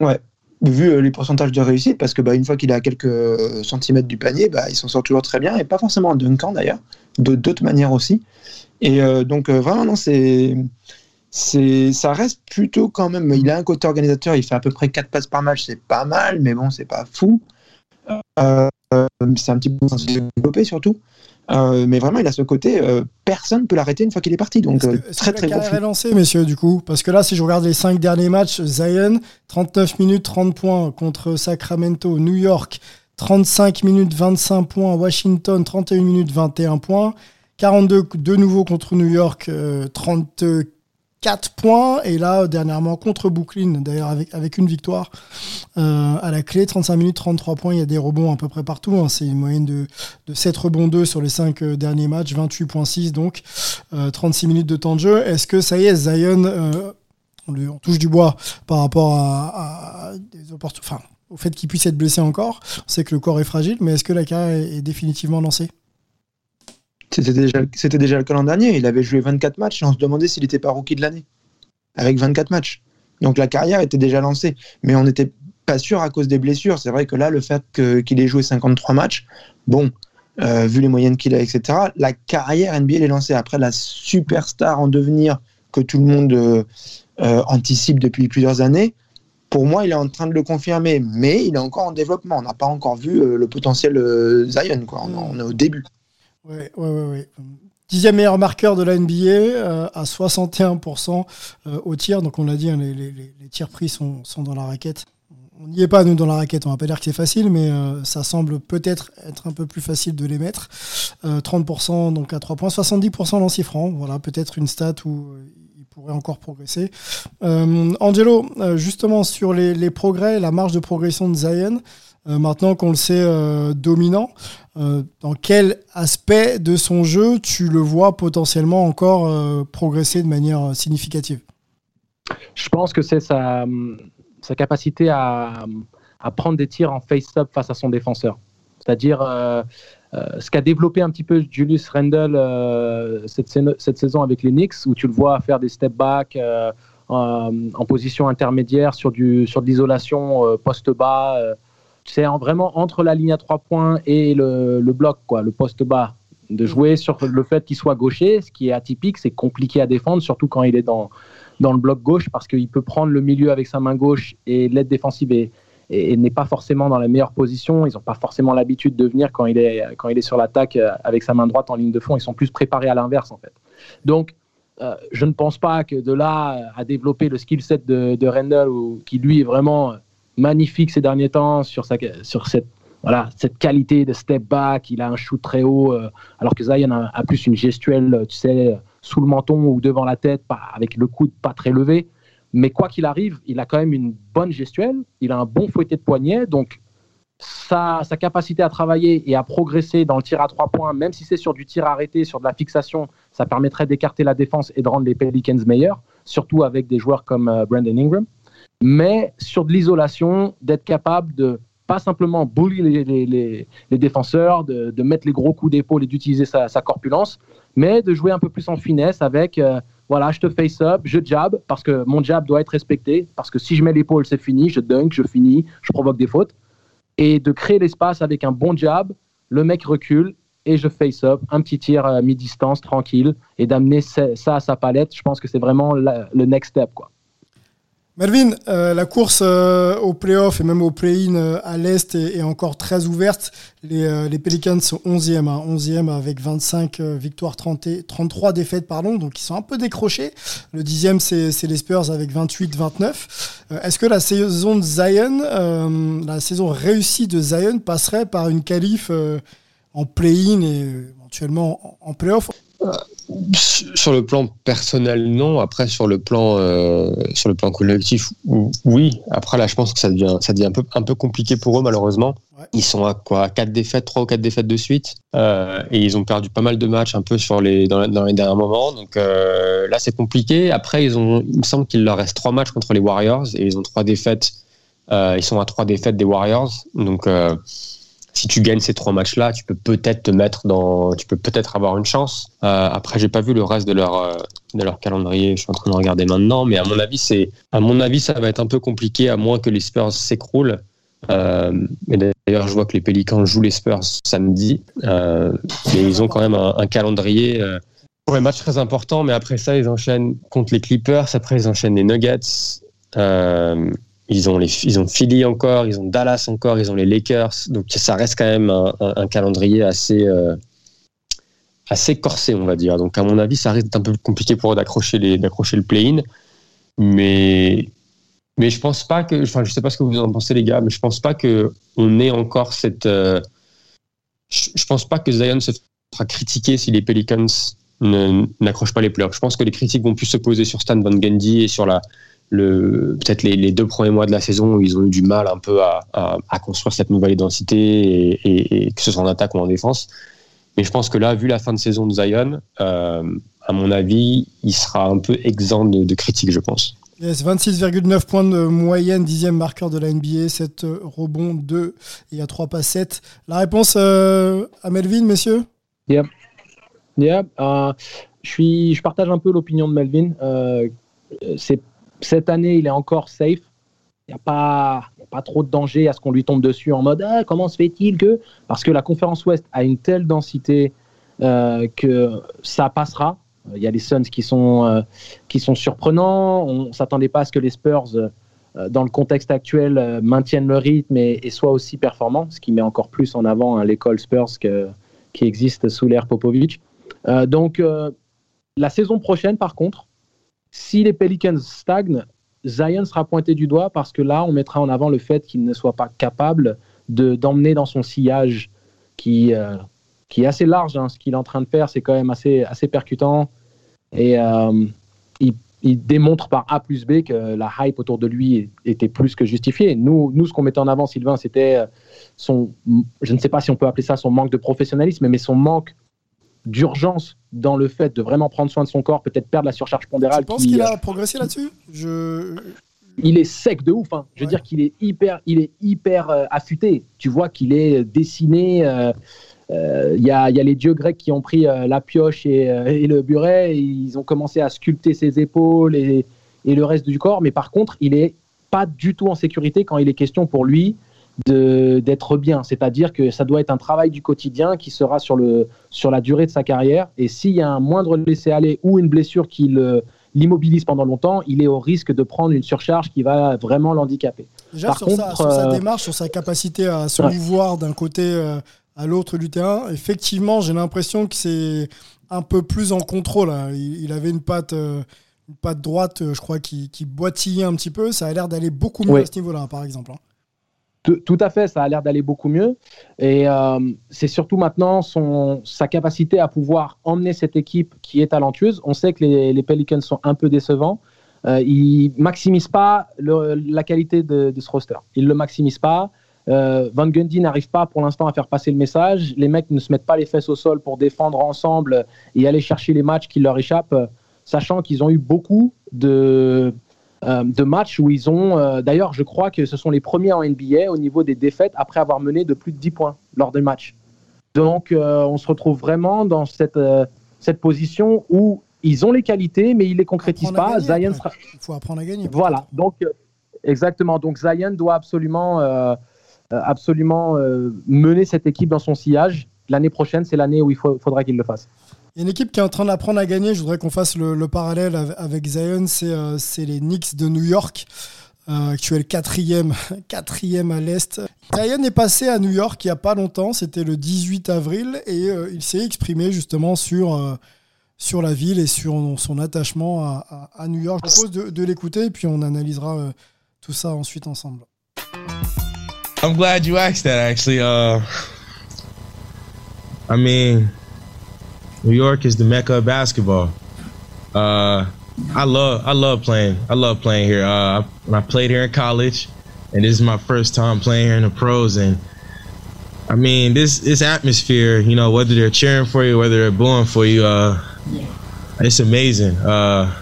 ouais vu euh, les pourcentages de réussite, parce que bah, une fois qu'il est à quelques euh, centimètres du panier, bah, il s'en sort toujours très bien, et pas forcément en dunkant d'ailleurs, d'autres manières aussi. Et euh, donc vraiment, non, c'est, c'est, ça reste plutôt quand même. Il a un côté organisateur, il fait à peu près 4 passes par match, c'est pas mal, mais bon, c'est pas fou. c'est un petit peu développé surtout. Euh, mais vraiment, il a ce côté, euh, personne ne peut l'arrêter une fois qu'il est parti. Donc, euh, très, très bon. est lancé, messieurs, du coup? Parce que là, si je regarde les cinq derniers matchs, Zion, 39 minutes, 30 points contre Sacramento, New York, 35 minutes, 25 points, Washington, 31 minutes, 21 points. 42 de nouveau contre New York, 34 4 points. Et là, dernièrement, contre Brooklyn, d'ailleurs, avec, une victoire euh, à la clé, 35 minutes, 33 points. Il y a des rebonds à peu près partout. Hein. C'est une moyenne de, de 7 rebonds 2 sur les 5 euh, derniers matchs, 28.6 donc, 36 euh, minutes de temps de jeu. Est-ce que ça y est, Zion, on, lui, touche du bois par rapport à, des enfin, au fait qu'il puisse être blessé encore On sait que le corps est fragile, mais est-ce que la carrière est définitivement lancée? C'était déjà, déjà le cas l'an dernier. Il avait joué 24 matchs et on se demandait s'il n'était pas rookie de l'année. Avec 24 matchs. Donc la carrière était déjà lancée. Mais on n'était pas sûr à cause des blessures. C'est vrai que là, le fait qu'il ait joué 53 matchs, bon, euh, vu les moyennes qu'il a, etc., la carrière NBA est lancée. Après, la superstar en devenir que tout le monde euh, euh, anticipe depuis plusieurs années, pour moi, il est en train de le confirmer. Mais il est encore en développement. On n'a pas encore vu le potentiel Zion. Quoi. on est au début. Ouais, ouais, ouais, Dixième meilleur marqueur de la NBA euh, à 61% euh, au tir. Donc on l'a dit, hein, les, les, les, tirs pris sont, dans la raquette. On n'y est pas, nous, dans la raquette. On va pas dire que c'est facile, mais euh, ça semble peut-être être un peu plus facile de les mettre. 30% donc à 3 points, 70% lancé franc. Voilà, peut-être une stat où il pourrait encore progresser. Angelo, justement sur les, les, progrès, la marge de progression de Zion, maintenant qu'on le sait dominant, euh, dans quel aspect de son jeu tu le vois potentiellement encore euh, progresser de manière euh, significative? Je pense que c'est sa, sa, capacité à, prendre des tirs en face-up face à son défenseur. C'est-à-dire ce qu'a développé un petit peu Julius Randle cette, saison avec les Knicks, où tu le vois faire des step-back en position intermédiaire sur, sur de l'isolation post-bas c'est vraiment entre la ligne à trois points et le, bloc, quoi, le poste bas. de jouer sur le fait qu'il soit gaucher, ce qui est atypique, c'est compliqué à défendre, surtout quand il est dans, dans le bloc gauche, parce qu'il peut prendre le milieu avec sa main gauche et l'aide défensive et, n'est pas forcément dans la meilleure position. Ils n'ont pas forcément l'habitude de venir quand il est, quand il est sur l'attaque euh, avec sa main droite en ligne de fond. Ils sont plus préparés à l'inverse, en fait. Donc, euh, je ne pense pas que de là à développer le skill set de, de Randall, qui lui est vraiment magnifique ces derniers temps sur, sur cette voilà, cette qualité de step back, il a un shoot très haut, euh, alors que Zion a, plus une gestuelle, tu sais, sous le menton ou devant la tête, pas, avec le coude pas très levé. Mais quoi qu'il arrive, il a quand même une bonne gestuelle, il a un bon fouetté de poignet, donc sa, sa, capacité à travailler et à progresser dans le tir à trois points, même si c'est sur du tir arrêté, sur de la fixation, ça permettrait d'écarter la défense et de rendre les Pelicans meilleurs, surtout avec des joueurs comme euh, Brandon Ingram. Mais sur de l'isolation, d'être capable de pas simplement bully les, défenseurs, de, mettre les gros coups d'épaule et d'utiliser sa, corpulence, mais de jouer un peu plus en finesse avec, euh, voilà, je te face up, je jab, parce que mon jab doit être respecté, parce que si je mets l'épaule, c'est fini, je dunk, je finis, je provoque des fautes, et de créer l'espace avec un bon jab, le mec recule, et je face up, un petit tir à mi-distance, tranquille, et d'amener ça à sa palette, je pense que c'est vraiment le next step, quoi. Melvin, euh, la course euh, au playoff et même au play-in euh, à l'Est est, encore très ouverte. Les, les Pelicans sont 11e, 11e avec 25 victoires, 30 33 défaites, pardon, donc ils sont un peu décrochés. Le 10e, c'est les Spurs avec 28-29. Est-ce que la saison de Zion, la saison réussie de Zion passerait par une qualif en play-in et éventuellement en, en playoff? Sur le plan personnel, non. Après, sur le plan, euh, sur le plan collectif, oui. Après, là, je pense que ça devient, ça devient un peu, un peu compliqué pour eux, malheureusement. Ils sont à quoi, quatre défaites, trois ou quatre défaites de suite, euh, et ils ont perdu pas mal de matchs un peu sur les, dans, les derniers moments. Donc euh, là, c'est compliqué. Après, ils ont, il me semble qu'il leur reste trois matchs contre les Warriors et ils ont trois défaites. ils sont à trois défaites des Warriors. Donc si tu gagnes ces trois matchs-là, tu peux peut-être te mettre dans, tu peux peut-être avoir une chance. Euh, après, j'ai pas vu le reste de leur euh, de leur calendrier. Je suis en train de regarder maintenant, mais à mon avis, c'est, à mon avis, ça va être un peu compliqué à moins que les Spurs s'écroulent. Euh, d'ailleurs, je vois que les Pelicans jouent les Spurs samedi, euh, mais ils ont quand même un, calendrier pour les matchs très importants. Mais après ça, ils enchaînent contre les Clippers. Après, ils enchaînent les Nuggets. Ils ont, les, ils ont Philly encore, ils ont Dallas encore, ils ont les Lakers. Donc ça reste quand même un, calendrier assez, euh, assez corsé, on va dire. Donc à mon avis, ça reste un peu compliqué pour eux d'accrocher, le play-in. Mais, mais je pense pas que. Enfin, je sais pas ce que vous en pensez, les gars, mais je pense pas qu'on ait encore cette. Euh, je, pense pas que Zion se fera critiquer si les Pelicans n'accrochent pas les playoffs. Je pense que les critiques vont plus se poser sur Stan Van Gundy et sur la, peut-être les, deux premiers mois de la saison où ils ont eu du mal un peu à, construire cette nouvelle identité et, que ce soit en attaque ou en défense. Mais je pense que là, vu la fin de saison de Zion, euh, à mon avis, il sera un peu exempt de, critiques, je pense. Yes, 26,9 points de moyenne, dixième marqueur de la NBA, 7 rebonds, 2 et à 3 passes 7. La réponse euh, à Melvin, messieurs? Yep. Yep. Euh, je, suis, je partage un peu l'opinion de Melvin. c'est cette année, il est encore safe. Il n'y a, pas, trop de danger à ce qu'on lui tombe dessus en mode ah, comment se fait-il que? Parce que la conférence Ouest a une telle densité euh, que ça passera. Il y a les Suns qui sont, euh, surprenants. On ne s'attendait pas à ce que les Spurs, euh, dans le contexte actuel, maintiennent le rythme et, soient aussi performants, ce qui met encore plus en avant hein, l'école Spurs qui existe sous l'ère Popovic. donc, la saison prochaine, par contre, si les Pelicans stagnent, Zion sera pointé du doigt parce que là, on mettra en avant le fait qu'il ne soit pas capable d'emmener dans son sillage qui, euh, qui est assez large. Hein. Ce qu'il est en train de faire, c'est quand même assez, assez percutant. Et euh, il, démontre par A plus B que la hype autour de lui était plus que justifiée. Nous, nous ce qu'on mettait en avant, Sylvain, c'était euh, son, je ne sais pas si on peut appeler ça son manque de professionnalisme, mais son manque d'urgence dans le fait de vraiment prendre soin de son corps, peut-être perdre la surcharge pondérale. Tu penses qu'il a progressé là-dessus? Je... Il est sec de ouf. Hein. Je veux dire qu'il est hyper, il est hyper euh, affûté. Tu vois qu'il est dessiné. Euh, euh, il y, a, y, a, les dieux grecs qui ont pris la pioche et, et, le buret. ils ont commencé à sculpter ses épaules et, et, le reste du corps. Mais par contre, il est pas du tout en sécurité quand il est question pour lui d'être bien. C'est-à-dire que ça doit être un travail du quotidien qui sera sur, le, sur la durée de sa carrière. Et s'il y a un moindre laisser-aller ou une blessure qui l'immobilise pendant longtemps, il est au risque de prendre une surcharge qui va vraiment l'handicaper. Déjà, sur, sa, démarche, sur sa capacité à se mouvoir d'un côté à l'autre du terrain, effectivement, j'ai l'impression que c'est un peu plus en contrôle. Hein. Il, avait une patte, euh, une patte droite, euh, je crois, qui, qui, boitillait un petit peu. Ça a l'air d'aller beaucoup mieux à ce niveau-là, par exemple. Hein. Tout, à fait, ça a l'air d'aller beaucoup mieux. Et euh, c'est surtout maintenant son, sa capacité à pouvoir emmener cette équipe qui est talentueuse. On sait que les, Pelicans sont un peu décevants. ils ne maximisent pas la qualité de, de, ce roster. Ils ne le maximisent pas. Euh, Van Gundy n'arrive pas pour l'instant à faire passer le message. Les mecs ne se mettent pas les fesses au sol pour défendre ensemble et aller chercher les matchs qui leur échappent, sachant qu'ils ont eu beaucoup de, euh, de matchs où ils ont. Euh, d'ailleurs, je crois que ce sont les premiers en NBA au niveau des défaites après avoir mené de plus de 10 points lors des matchs. Donc, on se retrouve vraiment dans cette, cette position où ils ont les qualités, mais ils ne les concrétisent pas. Zion Il faut apprendre à gagner. Voilà. Donc, exactement. Donc, Zion doit absolument euh, absolument euh, mener cette équipe dans son sillage. L'année prochaine, c'est l'année où il faudra qu'il le fasse. Il y a une équipe qui est en train d'apprendre à gagner. Je voudrais qu'on fasse le, parallèle avec Zion. Euh, c'est les Knicks de New York, actuel quatrième, quatrième à l'Est. Zion est passé à New York il n'y a pas longtemps. C'était le 18 avril. Et il s'est exprimé justement sur, sur la ville et sur son attachement à, New York. Je propose de, l'écouter et puis on analysera tout ça ensuite ensemble. I'm glad you asked that. Actually, uh, New York is the mecca of basketball. Uh, I love I love playing. I love playing here. Uh, I played here in college, and this is my first time playing here in the pros. And I mean, this this atmosphere, you know, whether they're cheering for you, whether they're booing for you, uh, it's amazing. Uh,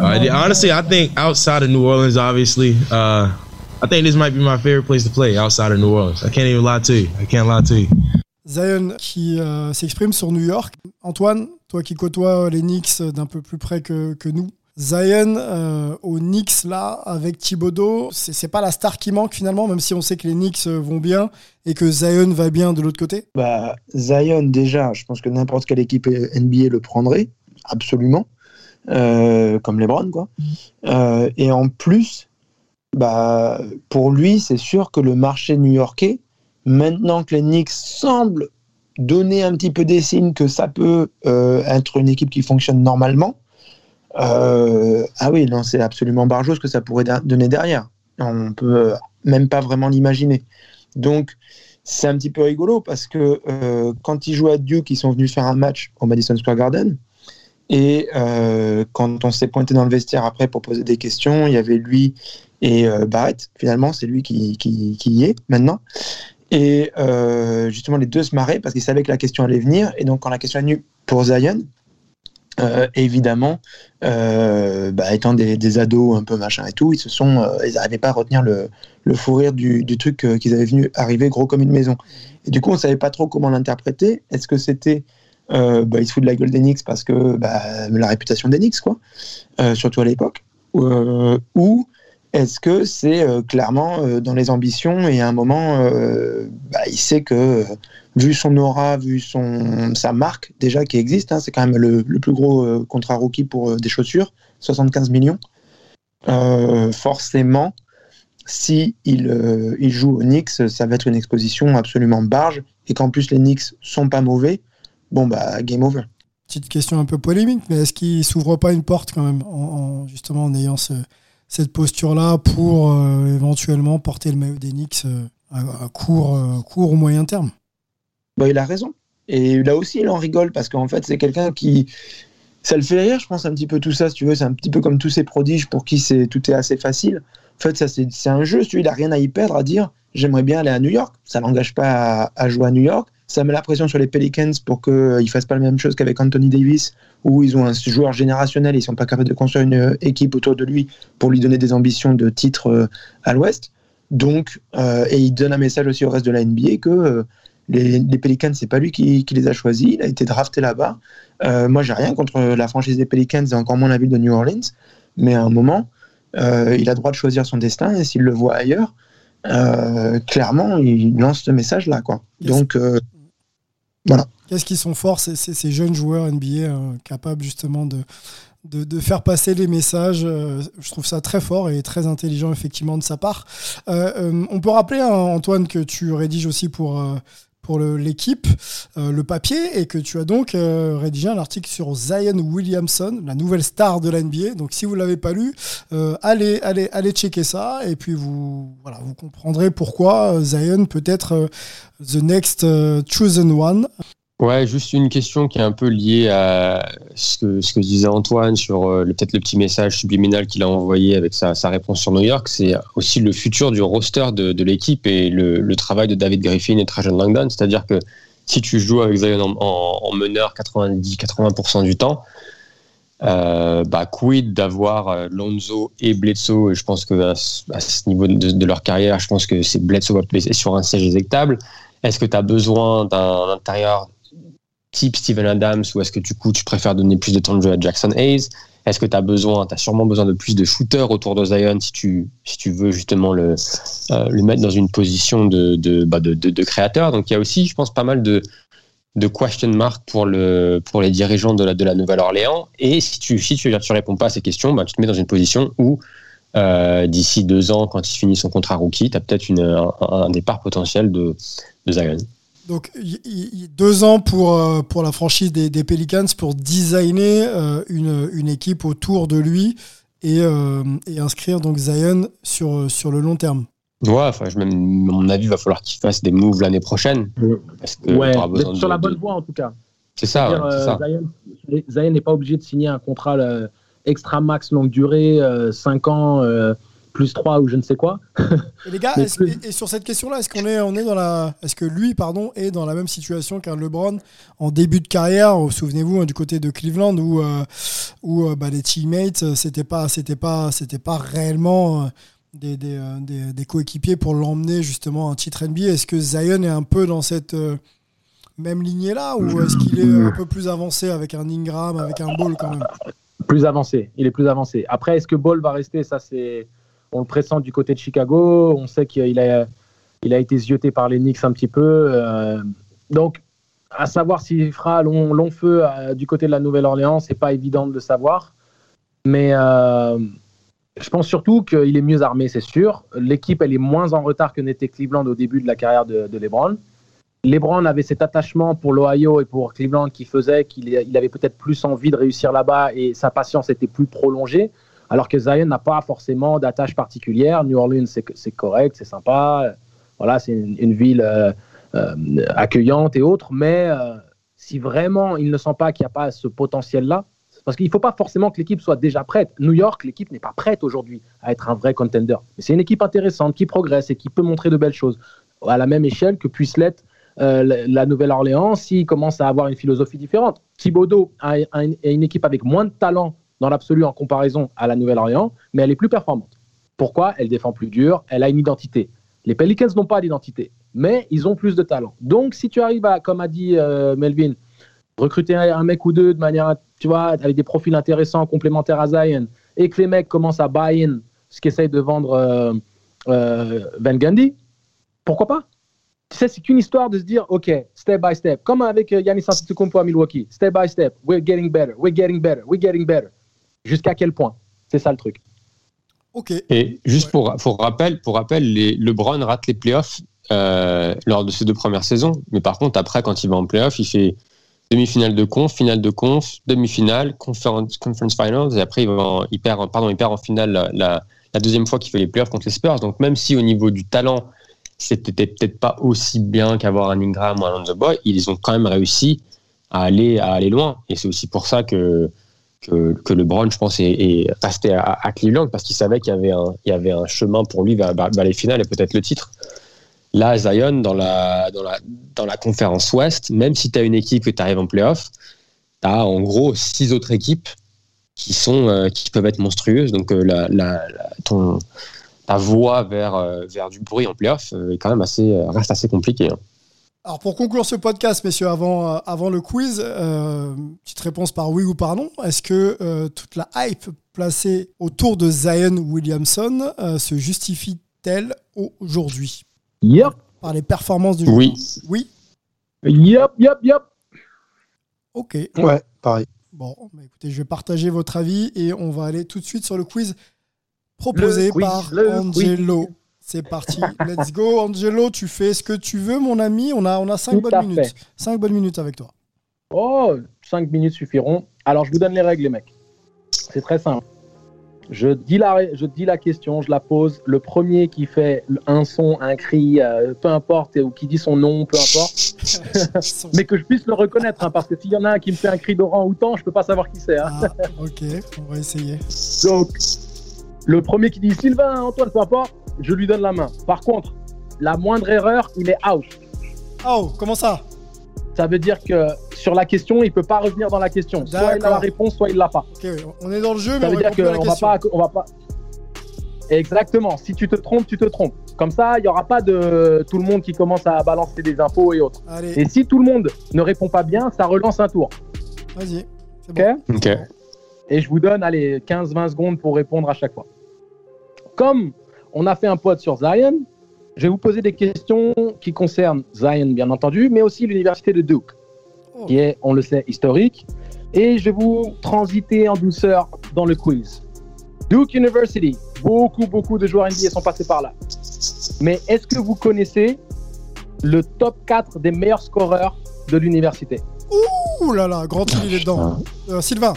uh, honestly, I think outside of New Orleans, obviously, uh, I think this might be my favorite place to play outside of New Orleans. I can't even lie to you. I can't lie to you. Zion qui euh, s'exprime sur New York. Antoine, toi qui côtoies les Knicks d'un peu plus près que, nous, Zion euh, aux Knicks là avec Thibodeau, c'est pas la star qui manque finalement, même si on sait que les Knicks vont bien et que Zion va bien de l'autre côté. Bah Zion déjà, je pense que n'importe quelle équipe NBA le prendrait absolument, euh, comme LeBron quoi. Euh, et en plus, bah, pour lui, c'est sûr que le marché new-yorkais, maintenant que les Knicks semblent donner un petit peu des signes que ça peut euh, être une équipe qui fonctionne normalement, euh, ah oui, non, c'est absolument barjot ce que ça pourrait donner derrière. On peut même pas vraiment l'imaginer. Donc, c'est un petit peu rigolo parce que euh, quand ils jouent à Duke, ils sont venus faire un match au Madison Square Garden. Et quand on s'est pointé dans le vestiaire après pour poser des questions, il y avait lui et euh, Barrett, finalement, c'est lui qui, y est maintenant. Et euh, justement, les deux se marraient parce qu'ils savaient que la question allait venir. Et donc, quand la question est venue pour Zion, euh, évidemment, bah, étant des, ados un peu machin et tout, ils se sont, ils n'arrivaient pas à retenir le, le fou rire du, truc qu'ils avaient venu arriver gros comme une maison. Et du coup, on savait pas trop comment l'interpréter. Est-ce que c'était bah, il se fout de la gueule d'Enix parce que bah, la réputation d'Enix, quoi, surtout à l'époque, ou est-ce que c'est euh, clairement euh, dans les ambitions et à un moment, euh, bah, il sait que vu son aura, vu son, sa marque déjà qui existe, hein, c'est quand même le, plus gros contrat rookie pour des chaussures, 75 millions. forcément, si il, il, joue aux Knicks, ça va être une exposition absolument barge et qu'en plus les Knicks sont pas mauvais, bon bah game over. Petite question un peu polémique, mais est-ce qu'il s'ouvre pas une porte quand même en justement en ayant ce cette posture-là pour euh, éventuellement porter le maillot d'Enix euh, à, court, euh, court ou moyen terme. Bah, il a raison. Et là aussi, il en rigole parce qu'en fait, c'est quelqu'un qui. Ça le fait rire, je pense, un petit peu tout ça, si tu veux. C'est un petit peu comme tous ces prodiges pour qui c'est tout est assez facile. En fait, ça, c'est un jeu, tu il n'a rien à y perdre, à dire j'aimerais bien aller à New York. Ça l'engage pas à, jouer à New York. Ça met la pression sur les Pelicans pour qu'ils ne fassent pas la même chose qu'avec Anthony Davis, où ils ont un joueur générationnel, ils ne sont pas capables de construire une euh, équipe autour de lui pour lui donner des ambitions de titre euh, à l'Ouest. Donc, euh, et il donne un message aussi au reste de la NBA que les, les, Pelicans, c'est pas lui qui, les a choisis, il a été drafté là-bas. moi, j'ai rien contre la franchise des Pelicans et encore moins la ville de New Orleans, mais à un moment, il a le droit de choisir son destin et s'il le voit ailleurs, euh, clairement, il lance ce message-là. quoi. Donc, euh, Qu'est-ce qu'ils sont forts, ces, ces, jeunes joueurs NBA euh, capables justement de, de, faire passer les messages. Euh, je trouve ça très fort et très intelligent effectivement de sa part. Euh on peut rappeler, hein, Antoine, que tu rédiges aussi pour, pour l'équipe le, le, papier et que tu as donc rédigé un article sur Zion Williamson, la nouvelle star de la NBA. Donc si vous l'avez pas lu, allez, allez, allez checker ça et puis vous, voilà, vous comprendrez pourquoi Zion peut être the next chosen one. Ouais, juste une question qui est un peu liée à ce que, ce que disait Antoine sur euh, peut-être le petit message subliminal qu'il a envoyé avec sa, réponse sur New York. C'est aussi le futur du roster de, l'équipe et le, travail de David Griffin et Trajan Langdon. C'est-à-dire que si tu joues avec Zion en, en, en meneur 90-80% du temps, euh, bah, quid d'avoir euh, Lonzo et Bledsoe? Et je pense que à, ce niveau de, leur carrière, je pense que c'est Bledsoe va sur un siège éjectable. Est-ce que tu as besoin d'un intérieur type Steven Adams ou est-ce que du coup tu préfères donner plus de temps de jeu à Jackson Hayes? Est-ce que tu as besoin, tu sûrement besoin de plus de shooters autour de Zion si tu, veux justement le, euh, le mettre dans une position bah de, créateur? Donc il y a aussi, je pense, pas mal de, question mark pour, le, pour les dirigeants de la, Nouvelle-Orléans. Et si tu si tu, tu réponds pas à ces questions, bah, tu te mets dans une position où euh, d'ici deux ans, quand il finit son contrat rookie, tu as peut-être un, départ potentiel de Zion. Donc, y, y, deux ans pour, euh, pour la franchise des, des Pelicans pour designer euh, une, une, équipe autour de lui et, euh, et, inscrire donc Zion sur, sur le long terme. Ouais, enfin, je, même, à mon avis, il va falloir qu'il fasse des moves l'année prochaine. Parce que ouais, sur de, la bonne voie en tout cas. C'est ça, ouais, euh, ça. Zion n'est pas obligé de signer un contrat extra max longue durée, 5 ans plus 3 ou je ne sais quoi. Et les gars, est et, et, sur cette question-là, est-ce qu'on est, on est dans la, est-ce que lui, pardon, est dans la même situation qu'un LeBron en début de carrière? Souvenez-vous hein, du côté de Cleveland où, euh, où euh, bah, les teammates, euh, c'était pas, c'était pas, c'était pas réellement euh, des, des, des, des coéquipiers pour l'emmener justement en titre NBA. Est-ce que Zion est un peu dans cette même lignée là ou est-ce qu'il est un peu plus avancé avec un Ingram, avec un Ball quand même? Plus avancé, il est plus avancé. Après, est-ce que Ball va rester? Ça, c'est on le pressent du côté de Chicago. On sait qu'il a, été zioté par les Knicks un petit peu. Euh, donc, à savoir s'il fera long, feu euh, du côté de la Nouvelle-Orléans, c'est pas évident de le savoir. Mais euh, je pense surtout qu'il est mieux armé, c'est sûr. L'équipe, elle est moins en retard que n'était Cleveland au début de la carrière de, LeBron. LeBron avait cet attachement pour l'Ohio et pour Cleveland qui faisait qu'il il avait peut-être plus envie de réussir là-bas et sa patience était plus prolongée alors que Zion n'a pas forcément d'attache particulière. New Orleans, c'est correct, c'est sympa. Voilà, c'est une, une, ville euh, euh, accueillante et autres. Mais euh, si vraiment il ne sent pas qu'il n'y a pas ce potentiel-là, parce qu'il ne faut pas forcément que l'équipe soit déjà prête. New York, l'équipe n'est pas prête aujourd'hui à être un vrai contender. Mais c'est une équipe intéressante qui progresse et qui peut montrer de belles choses à la même échelle que puisse l'être la Nouvelle-Orléans s'il commence à avoir une philosophie différente. Thibodeau a une équipe avec moins de talent dans l'absolu en comparaison à la Nouvelle-Orléans, mais elle est plus performante. Pourquoi? Elle défend plus dur, elle a une identité. Les Pelicans n'ont pas d'identité, mais ils ont plus de talent. Donc, si tu arrives à, comme a dit euh, Melvin, recruter un mec ou deux de manière, tu vois, avec des profils intéressants, complémentaires à Zion, et que les mecs commencent à buy-in ce qu'essaye de vendre euh, euh, Van Gundy, pourquoi pas? Tu sais, c'est qu'une histoire de se dire, OK, step by step, comme avec Yannis Antetokounmpo à Milwaukee, step by step, we're getting better, we're getting better, we're getting better. Jusqu'à quel point? C'est ça le truc. Ok. Et juste ouais. pour, pour rappel, pour rappel les, LeBron rate les playoffs euh, lors de ses deux premières saisons. Mais par contre, après, quand il va en playoff, il fait demi-finale de conf, finale de conf, demi-finale, conference, conference finals, et après, il, va en, il, perd, pardon, il perd en finale la, la, la deuxième fois qu'il fait les playoffs contre les Spurs. Donc, même si au niveau du talent, c'était peut-être pas aussi bien qu'avoir un Ingram ou un Lonzo Boy, ils ont quand même réussi à aller, à aller loin. Et c'est aussi pour ça que que, que LeBron, je pense, est, est resté à, Cleveland parce qu'il savait qu'il y, avait un, chemin pour lui vers, vers les finales et peut-être le titre. Là, Zion, dans la, conférence Ouest, même si tu as une équipe et tu arrives en playoff, tu as en gros six autres équipes qui, sont, euh, qui peuvent être monstrueuses. Donc, euh, la, ton, ta voie vers, euh, vers du bruit en playoff est reste assez compliquée. Hein. Alors pour conclure ce podcast, messieurs, avant, euh, avant le quiz, euh, petite réponse par oui ou par non. Est-ce que euh, toute la hype placée autour de Zion Williamson euh, se justifie tel aujourd'hui? Yep, Par les performances du Oui. joueur. Oui? Yep, yep, yep. Ok. Ouais, pareil. Bon, bah écoutez, je vais partager votre avis et on va aller tout de suite sur le quiz proposé Le quiz, par Angelo. C'est parti, let's go. Angelo, tu fais ce que tu veux, mon ami. On a, on a cinq Tout bonnes minutes. fait. Cinq bonnes minutes avec toi. Oh, 5 minutes suffiront. Alors, je vous donne les règles, les mecs. C'est très simple. Je dis, la, je dis la question, je la pose. Le premier qui fait un son, un cri, euh, peu importe, ou qui dit son nom, peu importe, mais que je puisse le reconnaître, hein, parce que s'il y en a un qui me fait un cri d'Oran ou temps, je peux pas savoir qui c'est. hein. Ah, ok, on va essayer. Donc, le premier qui dit Sylvain, Antoine, peu importe, je lui donne la main. Par contre, la moindre erreur, il est out. Oh, comment ça? Ça veut dire que sur la question, il peut pas revenir dans la question. Soit il a la réponse, soit il l'a pas. Ok, on est dans le jeu, mais Ça on veut dire qu'on va pas, on va pas. Exactement. Si tu te trompes, tu te trompes. Comme ça, il y aura pas de tout le monde qui commence à balancer des infos et autres. Allez, Et si tout le monde ne répond pas bien, ça relance un tour. vas-y. Ok bon. Ok. Et je vous donne, allez, 15-20 secondes pour répondre à chaque fois. Comme on a fait un pod sur Zion, je vais vous poser des questions qui concernent Zion, bien entendu, mais aussi l'université de Duke, Oh. qui est, on le sait, historique. Et je vais vous transiter en douceur dans le quiz. Duke University, beaucoup, beaucoup de joueurs NBA sont passés par là. Mais est-ce que vous connaissez le top 4 des meilleurs scoreurs de l'université? Ouh là là, grand il est dedans. Euh, Sylvain,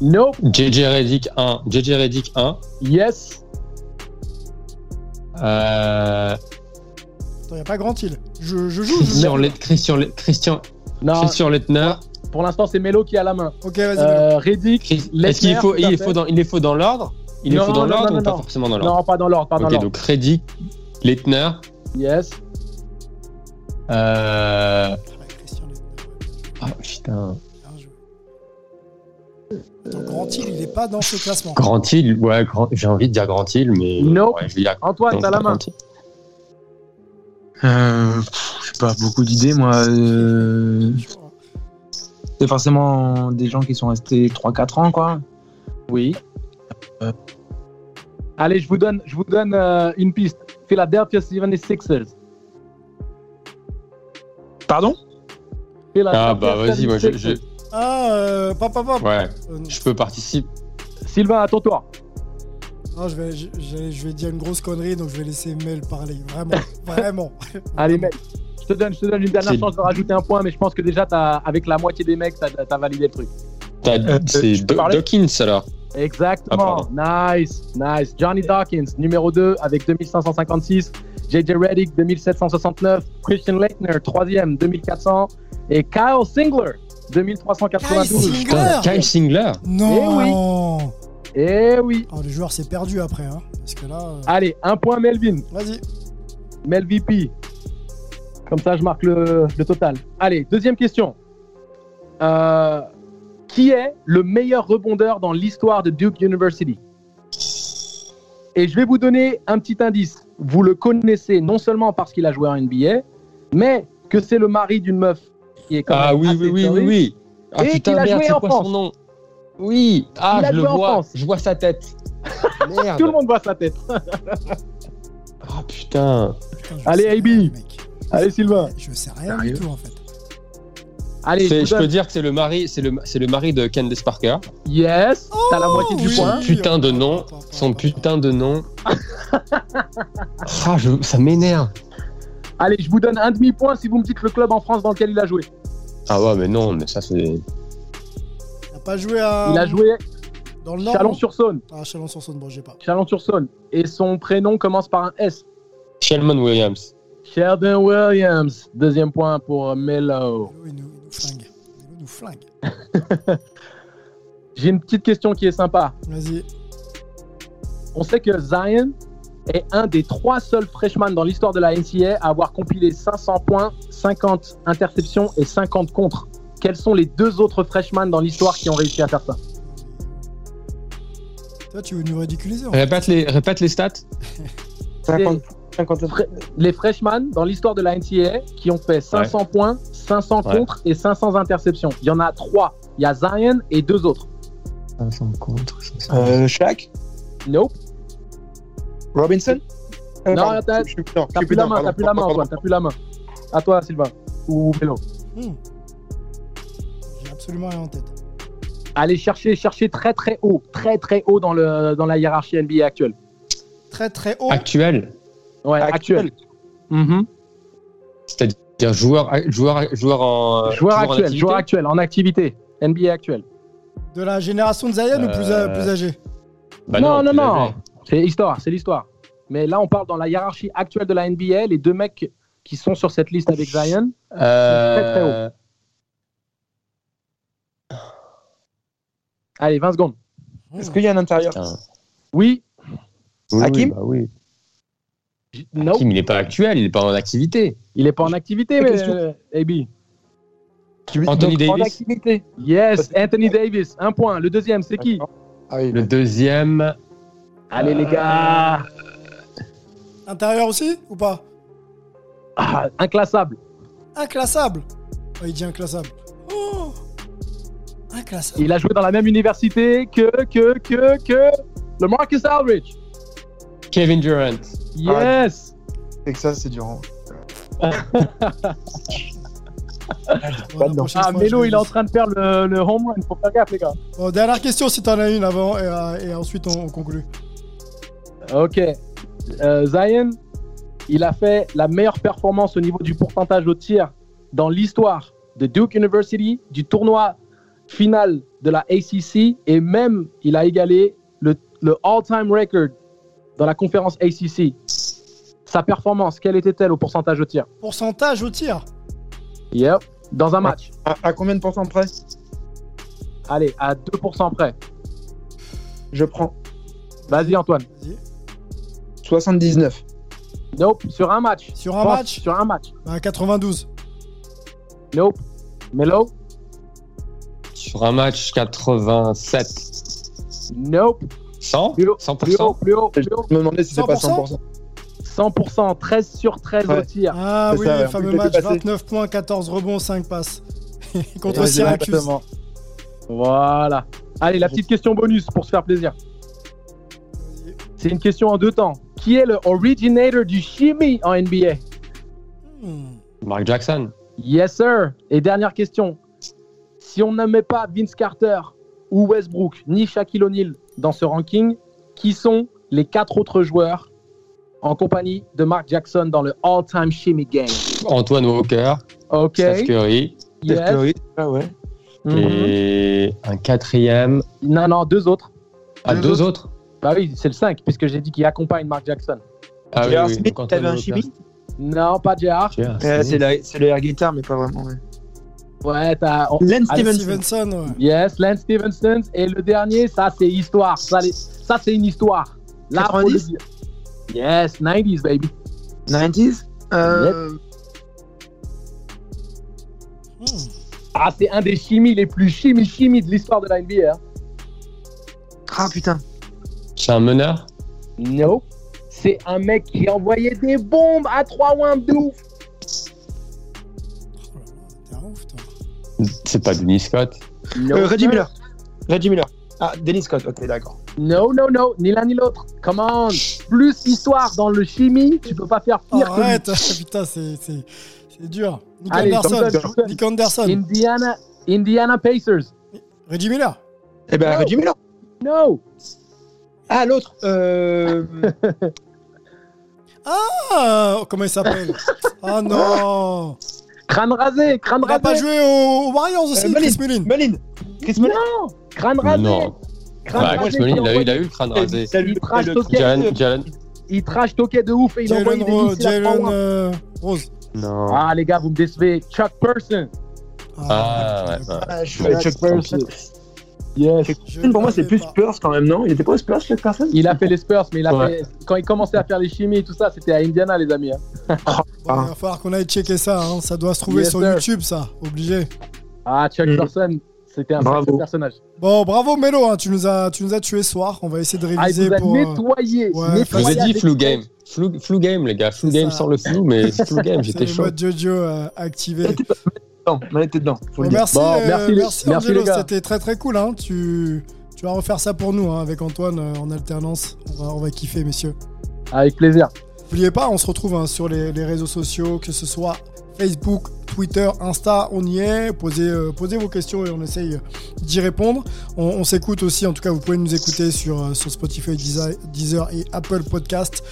Nope. JJ Reddick 1. JJ Reddick 1. Yes. Euh, il n'y a pas grand il. Je, je joue. je Christian, Let- Christian, Christian, Non, Christian Lettner. pour l'instant, c'est Melo qui a la main. Ok, vas-y. Euh, Reddick, Est-ce qu'il faut, il faut dans, il les faut dans l'ordre? Il les Non, faut dans l'ordre non, ou pas forcément dans l'ordre? Non, pas dans l'ordre, pas dans Ok, l'ordre. donc Reddick, Lettner. Yes. Euh... Lettner. Ah putain. Grand Île, il n'est pas dans ce classement. Grand Hill, ouais, Grand- j'ai envie de dire Grand Hill, mais. Ouais, je dire. Antoine, non, t'as la main. Hill. Euh, sais pas, beaucoup d'idées, moi. euh, c'est forcément des gens qui sont restés 3-4 ans, quoi. Oui. Euh. Allez, je vous donne, je vous donne euh, une piste. Philadelphia 76ers. Pardon? Philadelphia Ah bah vas-y, moi je, je- 76ers. Ah, euh, papa, papa. Ouais, Euh, je peux participer. Sylvain, à ton tour. non, je vais, je, je- je vais dire une grosse connerie, donc je vais laisser Mel parler. Vraiment, vraiment. Allez, mec. Je te donne, je te donne une dernière chance de rajouter un point, mais je pense que déjà, as, avec la moitié des mecs, t'as as validé le truc. Euh, C'est Do- Dawkins alors. Exactement. nice, nice. Johnny Dawkins, numéro 2 avec 2556. JJ Reddick, 2769. Christian Leitner, troisième, 2400. Et Kyle Singler, 2392. Kyle Singler Kyle Singler. Non Eh oui. Oh, le joueur s'est perdu après, hein, parce que là. euh, Allez, un point Melvin. Vas-y. Mel VP. Comme ça, je marque le, le total. Allez, deuxième question. Euh, qui est le meilleur rebondeur dans l'histoire de Duke University? Et je vais vous donner un petit indice. Vous le connaissez non seulement parce qu'il a joué en NBA, mais que c'est le mari d'une meuf qui est quand Ah même oui, assez oui, oui, oui. Ah Et putain, merde, c'est quoi France. son nom? Oui, ah, Il je le vois. France. Je vois sa tête. Merde. Tout le monde voit sa tête. Ah putain. Putain, Allez, AB. Allez, Sylvain. Je sais rien Sérieux du tout, en fait. Allez, je C'est- vous Je peux dire que c'est le mari, c'est le, c'est le mari de Candace Parker. Yes, t'as la moitié du oui. point. Son putain de nom, son putain de nom. Ah, je- ça m'énerve. Allez, je vous donne un demi-point si vous me dites le club en France dans lequel il a joué. Ah ouais, mais non, mais ça c'est. Il n'a pas joué à. Il a joué dans le Nord. Chalon-sur-Saône. Ah, Chalon-sur-Saône, bon, j'ai pas. Chalon-sur-Saône. Et son prénom commence par un S. Shelman Williams. Sheldon Williams. Deuxième point pour Melo. Melo, il nous, il nous flingue. Melo nous flingue. J'ai une petite question qui est sympa. Vas-y. On sait que Zion est un des trois seuls freshmen dans l'histoire de la NCAA à avoir compilé 500 points, 50 interceptions et 50 contres. Quels sont les deux autres freshmen dans l'histoire qui ont réussi à faire ça Toi, tu veux nous ridiculiser en fait. Répète les, répète les stats. 50, 50 Fre- Les freshmen dans l'histoire de la NCAA qui ont fait 500 points, 500 Ouais. contres et 500 interceptions. Il y en a trois. Il y a Zion et deux autres. 500 contre. 500. Euh, Shaq? Nope. Robinson Euh, Non, t'as- plus la main, t'as plus la main, Antoine, t'as plus la main. À toi, Sylvain. Ou Mélo. Hmm. J'ai absolument rien en tête. Allez chercher, chercher très très haut, très très haut dans, le, dans la hiérarchie NBA actuelle. Très très haut. Actuel, Ouais, actuelle. Mhm. c'est-à-dire joueur, joueur, joueur en. Joueur actuel, activité joueur actuel, en activité. NBA actuel. De la génération de Zion ou plus, Euh, plus âgé? Bah non, non, plus non. C'est l'histoire, c'est l'histoire. Mais là, on parle dans la hiérarchie actuelle de la NBA. Les deux mecs qui sont sur cette liste avec Zion. Euh, Allez, 20 secondes. Est-ce qu'il y a un intérieur? Oui, Oui, Hakim? oui, bah oui. no. Hakim, il n'est pas actuel, il n'est pas en activité. Il est pas en activité, mais euh, AB. Tu Anthony en Davis activité? Yes, Anthony Davis. Un point. Le deuxième, c'est qui? Ah oui, Le deuxième, Allez, les gars. Intérieur aussi ou pas Ah, inclassable. Inclassable. Oh, il dit inclassable. Oh Inclassable. Il a joué dans la même université que, que, que, que le Marcus Aldridge. Kevin Durant. Yes. que ça, c'est dur. Bon, la prochaine Ah, Melo, il est en train de faire le, le home run. Faut faire gaffe, les gars. Bon, dernière question si t'en as une avant et, euh, et ensuite on, on conclut. Ok. Euh, Zion, il a fait la meilleure performance au niveau du pourcentage au tir dans l'histoire de Duke University, du tournoi final de la ACC, et même il a égalé le, le all-time record dans la conférence ACC. Sa performance, quelle était-elle au pourcentage au tir? Pourcentage au tir? Yep. Dans un match. À, à combien de pourcents près? Allez, à 2% près. Je prends Vas-y, Antoine. Vas-y. 79. Nope. Sur un match. Sur un Pense, match Sur un match. bah, 92. Nope. Melo? Sur un match 87. Nope. 100 Plus haut, plus haut, 100% plus haut, plus Je haut. me demandais si c'était pas 100%? 100%. 100%, 13 sur 13 au Ouais. tir. Ah oui, ça, le fameux match, j'étais passé. 29 points, 14 rebonds, 5 passes. Contre Ouais, Syracuse. Exactement. Voilà. Allez, la petite question bonus pour se faire plaisir. C'est une question en deux temps. Qui est le originator du chimie en NBA Hmm. Mark Jackson. Yes, sir. Et dernière question. Si on ne met pas Vince Carter ou Westbrook ni Shaquille O'Neal dans ce ranking, qui sont les quatre autres joueurs en compagnie de Mark Jackson dans le all-time shimmy game? Antoine Walker. Ok. Steph Curry. Yes. Steph Curry. Ah ouais. Mhm. Et un quatrième. Non, non, deux autres. Ah, Deux deux autres Bah oui, c'est le 5, puisque j'ai dit qu'il accompagne Mark Jackson. Ah J.R. oui. Smith, t'avais un chimie Non, pas JR. C'est le air guitar, mais pas vraiment. ouais. Ouais, t'as. on- Len Allez, Stevenson. Stevenson, ouais. Yes, Lance Stevenson. Et le dernier, ça, c'est histoire. Ça, les- ça, c'est une histoire. Là, faut le 90? dire. Yes, 90s, baby. 90s euh, Hmm. Ah, c'est un des chimies les plus chimie chimie de l'histoire de la NBA. Hein. Ah putain. C'est un meneur? No. C'est un mec qui envoyait des bombes à 3 1 de ouf. Là là, T'es un ouf, toi. C'est pas Denis Scott? No, Euh, Reggie. Miller. Reggie Miller. Ah, Dennis Scott, ok, d'accord. No, no, no. Ni l'un ni l'autre. Come on. Plus histoire dans le chimie, tu peux pas faire pire que. Arrête, putain, c'est c'est- c'est dur. Nick Allez, Anderson. Nick Anderson. Indiana, Indiana Pacers. Reggie Miller. Eh ben, No. Reggie Miller. No. Ah, l'autre. Euh... Ah, comment il s'appelle Ah non Crâne rasé, crâne Il a pas rasé. joué aux, Warriors aussi, Euh, Chris Mullin. Mullin. Chris Mullin. Non. Crâne rasé. Non. Crâne Bah, rasé Chris Mullin, il a eu, il envoyait- a eu le crâne rasé. Il trash. Jalen, Jalen. Il trash toquait de ouf et il Jalen, envoyait des Ro- missiles à Jalen 3-1. euh, Rose. Non. Ah les gars, vous me décevez. Chuck Person. Ah, ouais, ouais. Ah, avec Chuck Person. Yes. Je Pour moi, c'est plus pas. Spurs quand même, non? Il était pas aux Spurs, Chuck Person Il a fait les Spurs, mais il a Ouais. fait... quand il commençait à faire les chimies et tout ça, c'était à Indiana, les amis. hein. Bon, il va falloir qu'on aille checker ça. hein. Ça doit se trouver Yes, sur sir. YouTube, ça. Obligé. Ah, Chuck Mm. Person, c'était un Bravo. personnage. Bon, bravo Melo. hein. Tu, nous as, tu nous as tué ce soir. On va essayer de Ah, il réviser vous a pour. euh, nettoyé. ouais, Je vous ai dit flou game. Flou, flou game, les gars. Flou game ça. sans le flou, mais flou game, C'est j'étais le chaud. mode Jojo euh, activé. On était dedans, faut Bon, le dire. merci, Bon, euh, merci les- merci, merci Angelo, les gars. c'était très très cool. Hein. Tu, tu vas refaire ça pour nous hein, avec Antoine euh, en alternance. On va, on va kiffer, messieurs. Avec plaisir. N'oubliez pas, on se retrouve hein, sur les, les réseaux sociaux, que ce soit Facebook, Twitter, Insta, on y est. Posez, euh, posez vos questions et on essaye d'y répondre. On, on s'écoute aussi, en tout cas, vous pouvez nous écouter sur, sur Spotify, Deezer, Deezer et Apple Podcast.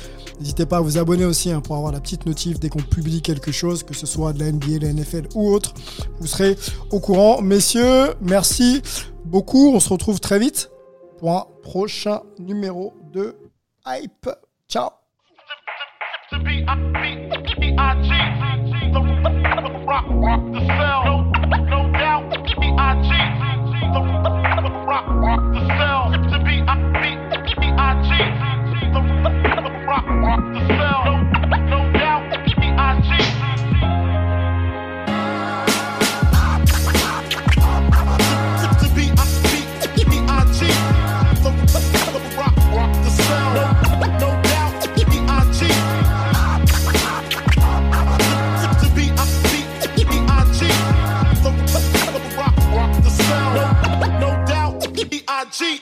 N'hésitez pas à vous abonner aussi hein, pour avoir la petite notif dès qu'on publie quelque chose, que ce soit de la NBA, de la NFL ou autre. Vous serez au courant. Messieurs, merci beaucoup. On se retrouve très vite pour un prochain numéro de Hype. Ciao B-I-G.